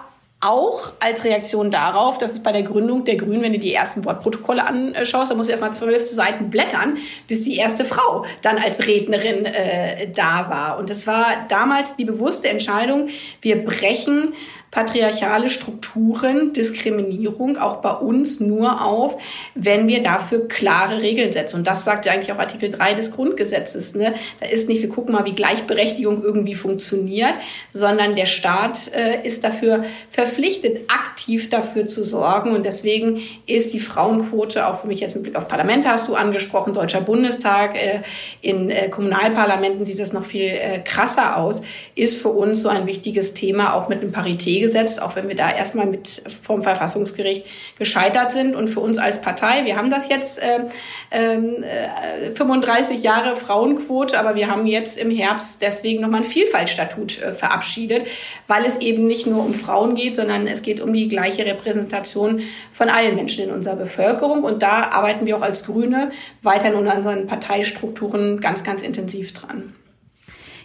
auch als Reaktion darauf, dass es bei der Gründung der Grünen, wenn du die ersten Wortprotokolle anschaust, dann musst du erstmal zwölf Seiten blättern, bis die erste Frau dann als Rednerin äh, da war. Und das war damals die bewusste Entscheidung, wir brechen patriarchale Strukturen, Diskriminierung auch bei uns nur auf, wenn wir dafür klare Regeln setzen. Und das sagt ja eigentlich auch Artikel 3 des Grundgesetzes. Ne? Da ist nicht, wir gucken mal, wie Gleichberechtigung irgendwie funktioniert, sondern der Staat äh, ist dafür verpflichtet, aktiv dafür zu sorgen. Und deswegen ist die Frauenquote, auch für mich jetzt mit Blick auf Parlament hast du angesprochen, Deutscher Bundestag, äh, in äh, Kommunalparlamenten sieht das noch viel äh, krasser aus, ist für uns so ein wichtiges Thema, auch mit einem Parität gesetzt, auch wenn wir da erstmal mit vom Verfassungsgericht gescheitert sind. Und für uns als Partei, wir haben das jetzt äh, äh, 35 Jahre Frauenquote, aber wir haben jetzt im Herbst deswegen nochmal ein Vielfaltstatut äh, verabschiedet, weil es eben nicht nur um Frauen geht, sondern es geht um die gleiche Repräsentation von allen Menschen in unserer Bevölkerung. Und da arbeiten wir auch als Grüne weiter in unseren Parteistrukturen ganz, ganz intensiv dran.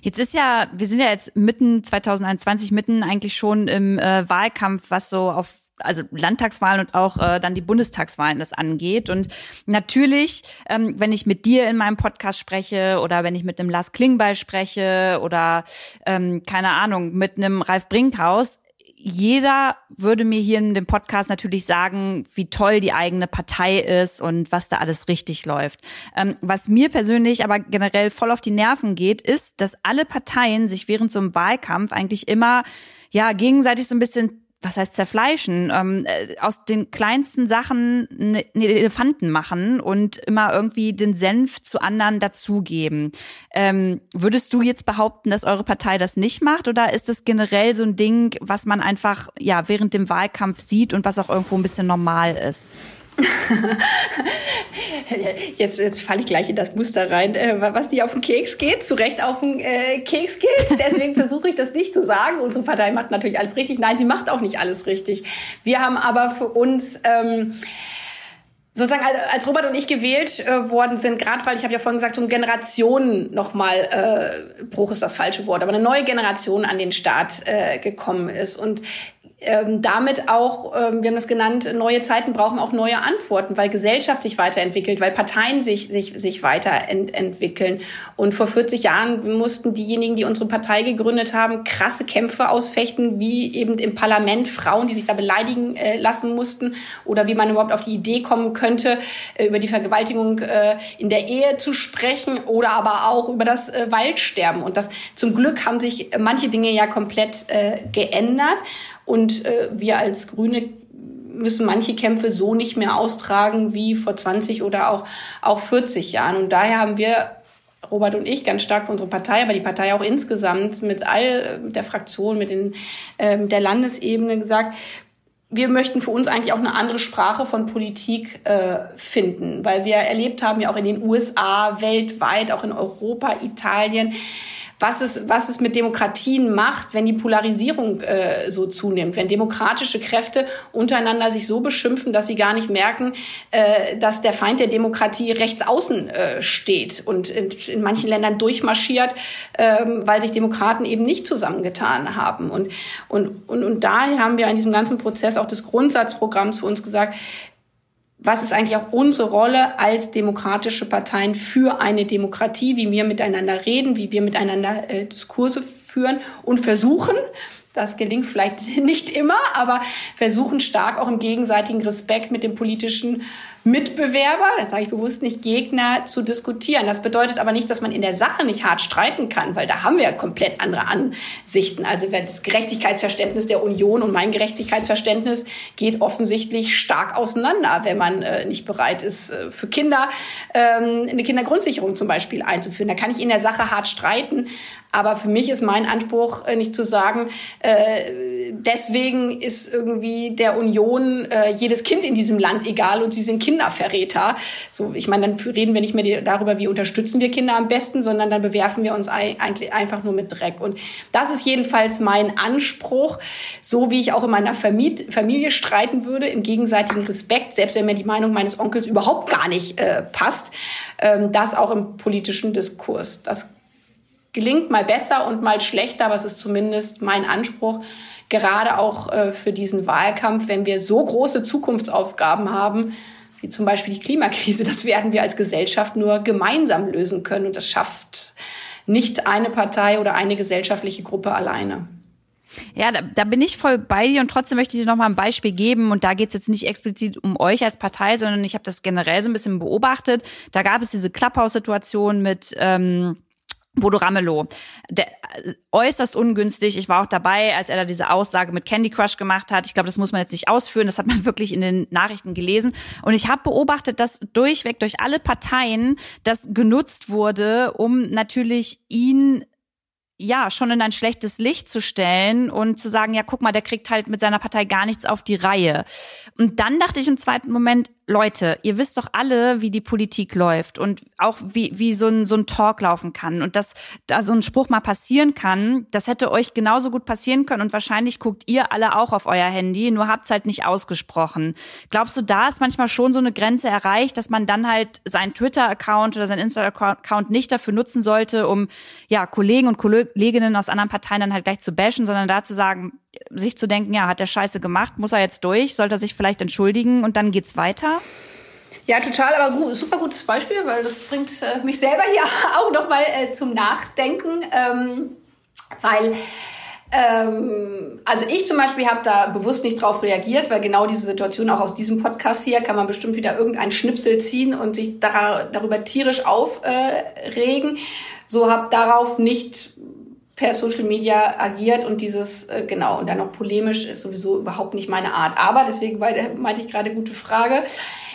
Jetzt ist ja, wir sind ja jetzt mitten 2021, mitten eigentlich schon im äh, Wahlkampf, was so auf also Landtagswahlen und auch äh, dann die Bundestagswahlen das angeht. Und natürlich, ähm, wenn ich mit dir in meinem Podcast spreche oder wenn ich mit einem Lars Klingbeil spreche oder ähm, keine Ahnung, mit einem Ralf Brinkhaus, jeder würde mir hier in dem Podcast natürlich sagen, wie toll die eigene Partei ist und was da alles richtig läuft. Ähm, was mir persönlich aber generell voll auf die Nerven geht, ist, dass alle Parteien sich während so einem Wahlkampf eigentlich immer ja gegenseitig so ein bisschen was heißt zerfleischen, ähm, äh, aus den kleinsten Sachen einen Elefanten machen und immer irgendwie den Senf zu anderen dazugeben. Ähm, würdest du jetzt behaupten, dass eure Partei das nicht macht oder ist das generell so ein Ding, was man einfach ja während dem Wahlkampf sieht und was auch irgendwo ein bisschen normal ist? jetzt, jetzt falle ich gleich in das Muster rein, äh, was die auf den Keks geht, zu Recht auf den äh, Keks geht. Deswegen versuche ich das nicht zu sagen. Unsere Partei macht natürlich alles richtig. Nein, sie macht auch nicht alles richtig. Wir haben aber für uns ähm, sozusagen als Robert und ich gewählt äh, worden sind, gerade weil ich habe ja vorhin gesagt, so ein Generationen nochmal, äh, Bruch ist das falsche Wort, aber eine neue Generation an den Start äh, gekommen ist. Und ähm, damit auch, ähm, wir haben das genannt, neue Zeiten brauchen auch neue Antworten, weil Gesellschaft sich weiterentwickelt, weil Parteien sich, sich, sich weiterentwickeln. Und vor 40 Jahren mussten diejenigen, die unsere Partei gegründet haben, krasse Kämpfe ausfechten, wie eben im Parlament Frauen, die sich da beleidigen äh, lassen mussten oder wie man überhaupt auf die Idee kommen könnte, äh, über die Vergewaltigung äh, in der Ehe zu sprechen oder aber auch über das äh, Waldsterben. Und das zum Glück haben sich manche Dinge ja komplett äh, geändert. Und äh, wir als Grüne müssen manche Kämpfe so nicht mehr austragen wie vor 20 oder auch, auch 40 Jahren. Und daher haben wir Robert und ich ganz stark für unsere Partei, aber die Partei auch insgesamt mit all der Fraktion, mit den, ähm, der Landesebene gesagt, wir möchten für uns eigentlich auch eine andere Sprache von Politik äh, finden, weil wir erlebt haben ja auch in den USA, weltweit, auch in Europa, Italien, was es, was es mit Demokratien macht, wenn die Polarisierung äh, so zunimmt, wenn demokratische Kräfte untereinander sich so beschimpfen, dass sie gar nicht merken, äh, dass der Feind der Demokratie rechts außen äh, steht und in, in manchen Ländern durchmarschiert, äh, weil sich Demokraten eben nicht zusammengetan haben. Und, und, und, und daher haben wir in diesem ganzen Prozess auch des Grundsatzprogramms für uns gesagt, was ist eigentlich auch unsere Rolle als demokratische Parteien für eine Demokratie, wie wir miteinander reden, wie wir miteinander äh, Diskurse führen und versuchen, das gelingt vielleicht nicht immer, aber versuchen stark auch im gegenseitigen Respekt mit dem politischen Mitbewerber, das sage ich bewusst nicht Gegner, zu diskutieren. Das bedeutet aber nicht, dass man in der Sache nicht hart streiten kann, weil da haben wir ja komplett andere Ansichten. Also das Gerechtigkeitsverständnis der Union und mein Gerechtigkeitsverständnis geht offensichtlich stark auseinander, wenn man äh, nicht bereit ist, äh, für Kinder ähm, eine Kindergrundsicherung zum Beispiel einzuführen. Da kann ich in der Sache hart streiten, aber für mich ist mein Anspruch äh, nicht zu sagen, äh, deswegen ist irgendwie der Union äh, jedes Kind in diesem Land egal und sie sind Kinderverräter. So, ich meine, dann reden wir nicht mehr darüber, wie unterstützen wir Kinder am besten, sondern dann bewerfen wir uns eigentlich einfach nur mit Dreck. Und das ist jedenfalls mein Anspruch, so wie ich auch in meiner Familie streiten würde, im gegenseitigen Respekt, selbst wenn mir die Meinung meines Onkels überhaupt gar nicht äh, passt, ähm, das auch im politischen Diskurs. Das gelingt mal besser und mal schlechter, aber es ist zumindest mein Anspruch, gerade auch äh, für diesen Wahlkampf, wenn wir so große Zukunftsaufgaben haben, wie zum Beispiel die Klimakrise, das werden wir als Gesellschaft nur gemeinsam lösen können. Und das schafft nicht eine Partei oder eine gesellschaftliche Gruppe alleine. Ja, da, da bin ich voll bei dir und trotzdem möchte ich dir noch mal ein Beispiel geben und da geht es jetzt nicht explizit um euch als Partei, sondern ich habe das generell so ein bisschen beobachtet. Da gab es diese Clubhouse-Situation mit ähm, Bodo Ramelow, der, äh, äußerst ungünstig. Ich war auch dabei, als er da diese Aussage mit Candy Crush gemacht hat. Ich glaube, das muss man jetzt nicht ausführen. Das hat man wirklich in den Nachrichten gelesen. Und ich habe beobachtet, dass durchweg durch alle Parteien das genutzt wurde, um natürlich ihn ja, schon in ein schlechtes Licht zu stellen und zu sagen, ja, guck mal, der kriegt halt mit seiner Partei gar nichts auf die Reihe. Und dann dachte ich im zweiten Moment, Leute, ihr wisst doch alle, wie die Politik läuft und auch wie, wie so ein, so ein Talk laufen kann und dass da so ein Spruch mal passieren kann, das hätte euch genauso gut passieren können und wahrscheinlich guckt ihr alle auch auf euer Handy, nur habt's halt nicht ausgesprochen. Glaubst du, da ist manchmal schon so eine Grenze erreicht, dass man dann halt seinen Twitter-Account oder seinen Insta-Account nicht dafür nutzen sollte, um ja Kollegen und Kolleginnen aus anderen Parteien dann halt gleich zu bashen, sondern da zu sagen, sich zu denken, ja, hat der Scheiße gemacht, muss er jetzt durch, sollte er sich vielleicht entschuldigen und dann geht's weiter? Ja, total, aber gut, super gutes Beispiel, weil das bringt äh, mich selber hier auch nochmal äh, zum Nachdenken, ähm, weil ähm, also ich zum Beispiel habe da bewusst nicht drauf reagiert, weil genau diese Situation auch aus diesem Podcast hier kann man bestimmt wieder irgendein Schnipsel ziehen und sich da, darüber tierisch aufregen. Äh, so habe darauf nicht per Social Media agiert und dieses, äh, genau, und dann noch polemisch ist sowieso überhaupt nicht meine Art. Aber deswegen meinte ich gerade gute Frage.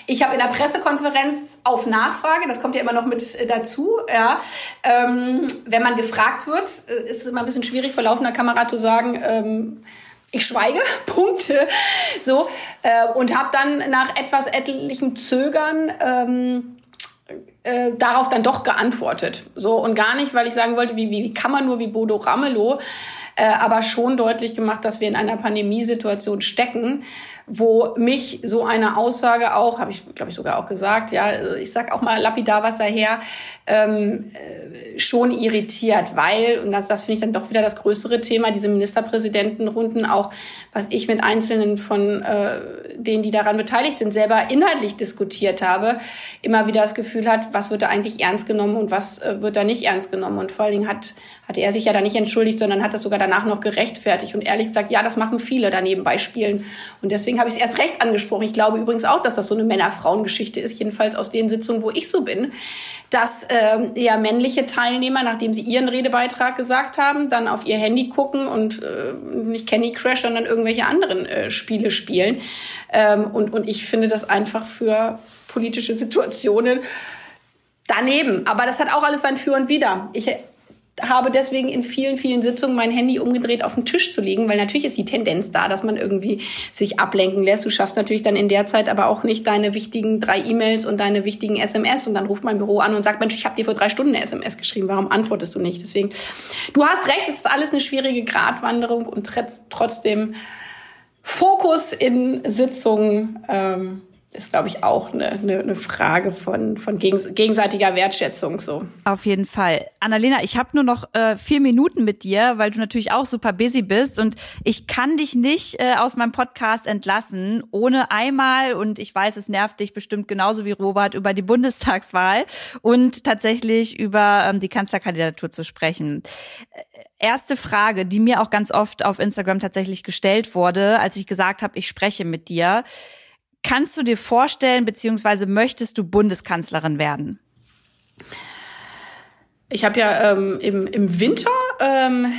Ich habe in der Pressekonferenz auf Nachfrage, das kommt ja immer noch mit äh, dazu, ja, ähm, wenn man gefragt wird, äh, ist es immer ein bisschen schwierig vor laufender Kamera zu sagen, ähm, ich schweige, Punkte, so, äh, und habe dann nach etwas etlichem Zögern ähm, äh, darauf dann doch geantwortet. So und gar nicht, weil ich sagen wollte, wie, wie, wie kann man nur wie Bodo Ramelow, äh, aber schon deutlich gemacht, dass wir in einer Pandemiesituation stecken wo mich so eine Aussage auch, habe ich glaube ich sogar auch gesagt, ja, ich sag auch mal lapidar was daher, ähm, äh, schon irritiert, weil, und das, das finde ich dann doch wieder das größere Thema, diese Ministerpräsidentenrunden, auch was ich mit Einzelnen von äh, denen, die daran beteiligt sind, selber inhaltlich diskutiert habe, immer wieder das Gefühl hat, was wird da eigentlich ernst genommen und was äh, wird da nicht ernst genommen. Und vor allen Dingen hat, hatte er sich ja da nicht entschuldigt, sondern hat das sogar danach noch gerechtfertigt und ehrlich gesagt, ja, das machen viele daneben Beispielen. Und deswegen deswegen habe ich es erst recht angesprochen. Ich glaube übrigens auch, dass das so eine Männer-Frauen-Geschichte ist, jedenfalls aus den Sitzungen, wo ich so bin, dass ähm, ja männliche Teilnehmer, nachdem sie ihren Redebeitrag gesagt haben, dann auf ihr Handy gucken und äh, nicht Candy Crush, sondern irgendwelche anderen äh, Spiele spielen. Ähm, und, und ich finde das einfach für politische Situationen daneben. Aber das hat auch alles sein Für und Wider. Ich habe deswegen in vielen, vielen Sitzungen mein Handy umgedreht auf den Tisch zu legen, weil natürlich ist die Tendenz da, dass man irgendwie sich ablenken lässt. Du schaffst natürlich dann in der Zeit aber auch nicht deine wichtigen drei E-Mails und deine wichtigen SMS und dann ruft mein Büro an und sagt, Mensch, ich habe dir vor drei Stunden eine SMS geschrieben, warum antwortest du nicht? Deswegen, du hast recht, es ist alles eine schwierige Gratwanderung und trotzdem Fokus in Sitzungen. Ähm, ist, glaube ich, auch eine, eine, eine Frage von, von gegenseitiger Wertschätzung. So. Auf jeden Fall. Annalena, ich habe nur noch äh, vier Minuten mit dir, weil du natürlich auch super busy bist und ich kann dich nicht äh, aus meinem Podcast entlassen, ohne einmal, und ich weiß, es nervt dich bestimmt genauso wie Robert, über die Bundestagswahl und tatsächlich über ähm, die Kanzlerkandidatur zu sprechen. Äh, erste Frage, die mir auch ganz oft auf Instagram tatsächlich gestellt wurde, als ich gesagt habe, ich spreche mit dir. Kannst du dir vorstellen, beziehungsweise möchtest du Bundeskanzlerin werden? Ich habe ja ähm, im, im Winter ähm,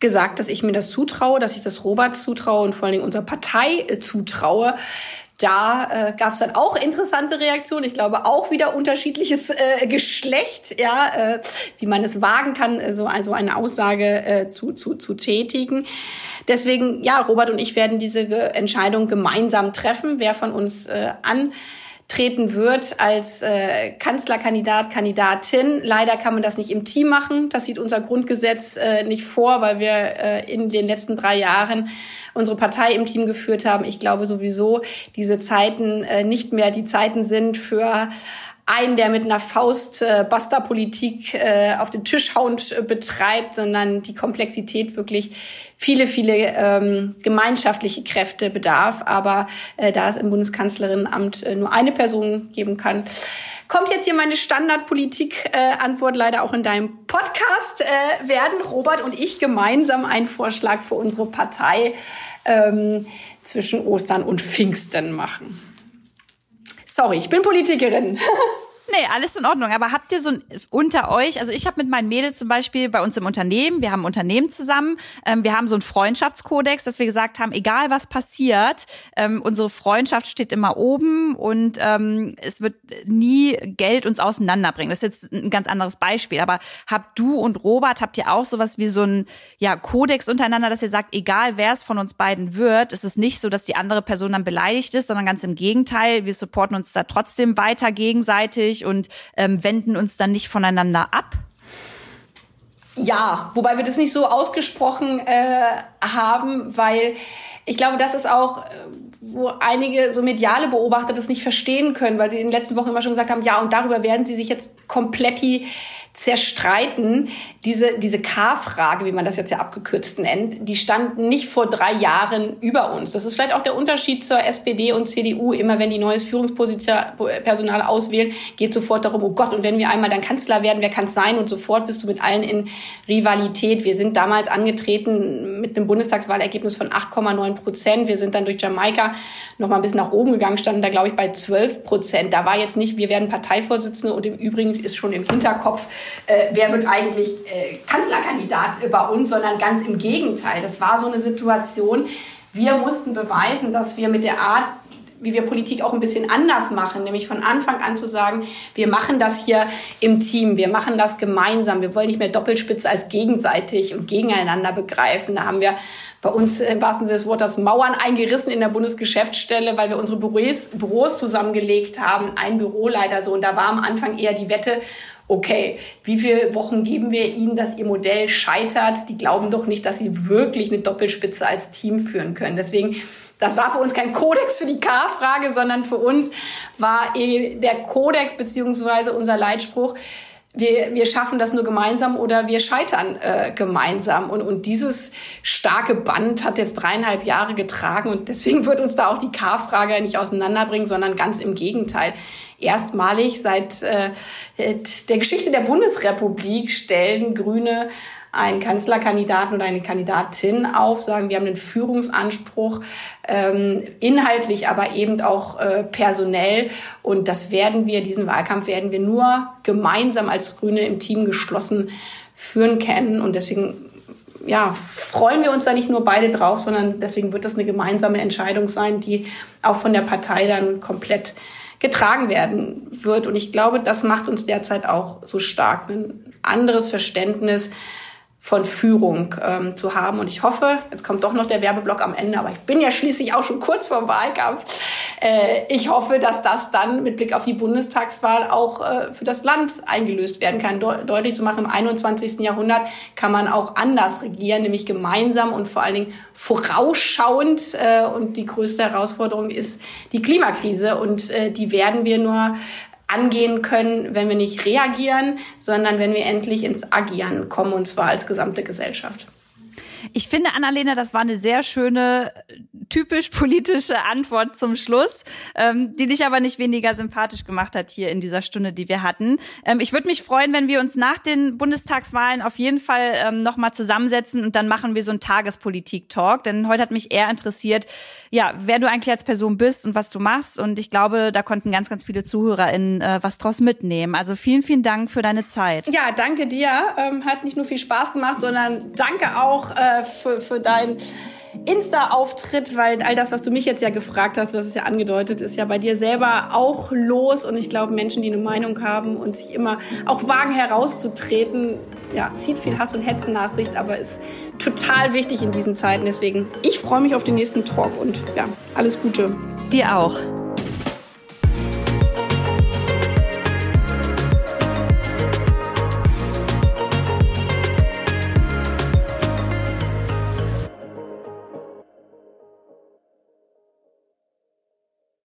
gesagt, dass ich mir das zutraue, dass ich das Robert zutraue und vor allen Dingen unserer Partei äh, zutraue. Da äh, gab es dann auch interessante Reaktionen. Ich glaube auch wieder unterschiedliches äh, Geschlecht, ja, äh, wie man es wagen kann, äh, so also eine Aussage äh, zu, zu, zu tätigen. Deswegen, ja, Robert und ich werden diese Entscheidung gemeinsam treffen, wer von uns äh, antreten wird als äh, Kanzlerkandidat, Kandidatin. Leider kann man das nicht im Team machen. Das sieht unser Grundgesetz äh, nicht vor, weil wir äh, in den letzten drei Jahren unsere Partei im Team geführt haben. Ich glaube sowieso, diese Zeiten äh, nicht mehr die Zeiten sind für einen, der mit einer Faust äh, Basta-Politik äh, auf den Tisch hauend äh, betreibt, sondern die Komplexität wirklich viele, viele ähm, gemeinschaftliche Kräfte bedarf. Aber äh, da es im Bundeskanzlerinnenamt äh, nur eine Person geben kann, kommt jetzt hier meine Standardpolitik-Antwort äh, leider auch in deinem Podcast. Äh, werden Robert und ich gemeinsam einen Vorschlag für unsere Partei ähm, zwischen Ostern und Pfingsten machen. Sorry, ich bin Politikerin. Nee, alles in Ordnung. Aber habt ihr so ein, unter euch, also ich habe mit meinen Mädels zum Beispiel bei uns im Unternehmen, wir haben ein Unternehmen zusammen, ähm, wir haben so einen Freundschaftskodex, dass wir gesagt haben, egal was passiert, ähm, unsere Freundschaft steht immer oben und ähm, es wird nie Geld uns auseinanderbringen. Das ist jetzt ein ganz anderes Beispiel. Aber habt du und Robert, habt ihr auch sowas wie so ein ja, Kodex untereinander, dass ihr sagt, egal wer es von uns beiden wird, ist es nicht so, dass die andere Person dann beleidigt ist, sondern ganz im Gegenteil, wir supporten uns da trotzdem weiter gegenseitig und ähm, wenden uns dann nicht voneinander ab? Ja, wobei wir das nicht so ausgesprochen äh, haben, weil ich glaube, das ist auch, äh, wo einige so mediale Beobachter das nicht verstehen können, weil sie in den letzten Wochen immer schon gesagt haben, ja, und darüber werden sie sich jetzt komplett die zerstreiten. Diese, diese K-Frage, wie man das jetzt ja abgekürzt nennt, die standen nicht vor drei Jahren über uns. Das ist vielleicht auch der Unterschied zur SPD und CDU. Immer wenn die neues Führungspersonal auswählen, geht sofort darum, oh Gott, und wenn wir einmal dann Kanzler werden, wer kann es sein? Und sofort bist du mit allen in Rivalität. Wir sind damals angetreten mit einem Bundestagswahlergebnis von 8,9 Prozent. Wir sind dann durch Jamaika noch mal ein bisschen nach oben gegangen, standen da, glaube ich, bei 12 Prozent. Da war jetzt nicht, wir werden Parteivorsitzende und im Übrigen ist schon im Hinterkopf, äh, wer wird eigentlich äh, Kanzlerkandidat bei uns, sondern ganz im Gegenteil. Das war so eine Situation, wir mussten beweisen, dass wir mit der Art, wie wir Politik auch ein bisschen anders machen, nämlich von Anfang an zu sagen, wir machen das hier im Team, wir machen das gemeinsam, wir wollen nicht mehr Doppelspitze als gegenseitig und gegeneinander begreifen. Da haben wir bei uns im wahrsten Sinne des Wortes Mauern eingerissen in der Bundesgeschäftsstelle, weil wir unsere Büros, Büros zusammengelegt haben, ein Büroleiter so. Und da war am Anfang eher die Wette, okay, wie viele Wochen geben wir ihnen, dass ihr Modell scheitert? Die glauben doch nicht, dass sie wirklich eine Doppelspitze als Team führen können. Deswegen, das war für uns kein Kodex für die K-Frage, sondern für uns war eh der Kodex beziehungsweise unser Leitspruch, wir, wir schaffen das nur gemeinsam oder wir scheitern äh, gemeinsam. Und, und dieses starke Band hat jetzt dreieinhalb Jahre getragen und deswegen wird uns da auch die K-Frage nicht auseinanderbringen, sondern ganz im Gegenteil. Erstmalig seit äh, der Geschichte der Bundesrepublik stellen Grüne einen Kanzlerkandidaten oder eine Kandidatin auf, sagen, wir haben einen Führungsanspruch, ähm, inhaltlich, aber eben auch äh, personell. Und das werden wir, diesen Wahlkampf werden wir nur gemeinsam als Grüne im Team geschlossen führen können. Und deswegen ja, freuen wir uns da nicht nur beide drauf, sondern deswegen wird das eine gemeinsame Entscheidung sein, die auch von der Partei dann komplett getragen werden wird. Und ich glaube, das macht uns derzeit auch so stark. Ein anderes Verständnis von Führung ähm, zu haben. Und ich hoffe, jetzt kommt doch noch der Werbeblock am Ende, aber ich bin ja schließlich auch schon kurz vor dem Wahlkampf. Äh, ich hoffe, dass das dann mit Blick auf die Bundestagswahl auch äh, für das Land eingelöst werden kann. De deutlich zu machen, im 21. Jahrhundert kann man auch anders regieren, nämlich gemeinsam und vor allen Dingen vorausschauend. Äh, und die größte Herausforderung ist die Klimakrise. Und äh, die werden wir nur angehen können, wenn wir nicht reagieren, sondern wenn wir endlich ins Agieren kommen, und zwar als gesamte Gesellschaft. Ich finde, Annalena, das war eine sehr schöne, typisch politische Antwort zum Schluss, ähm, die dich aber nicht weniger sympathisch gemacht hat hier in dieser Stunde, die wir hatten. Ähm, ich würde mich freuen, wenn wir uns nach den Bundestagswahlen auf jeden Fall ähm, nochmal zusammensetzen und dann machen wir so einen Tagespolitik-Talk. Denn heute hat mich eher interessiert, ja, wer du eigentlich als Person bist und was du machst. Und ich glaube, da konnten ganz, ganz viele ZuhörerInnen äh, was draus mitnehmen. Also vielen, vielen Dank für deine Zeit. Ja, danke dir. Ähm, hat nicht nur viel Spaß gemacht, sondern danke auch äh, für, für dein Insta-Auftritt, weil all das, was du mich jetzt ja gefragt hast, was es ja angedeutet, ist ja bei dir selber auch los. Und ich glaube, Menschen, die eine Meinung haben und sich immer auch wagen herauszutreten, ja, zieht viel Hass und Hetzen nach sich, aber ist total wichtig in diesen Zeiten. Deswegen, ich freue mich auf den nächsten Talk und ja, alles Gute. Dir auch.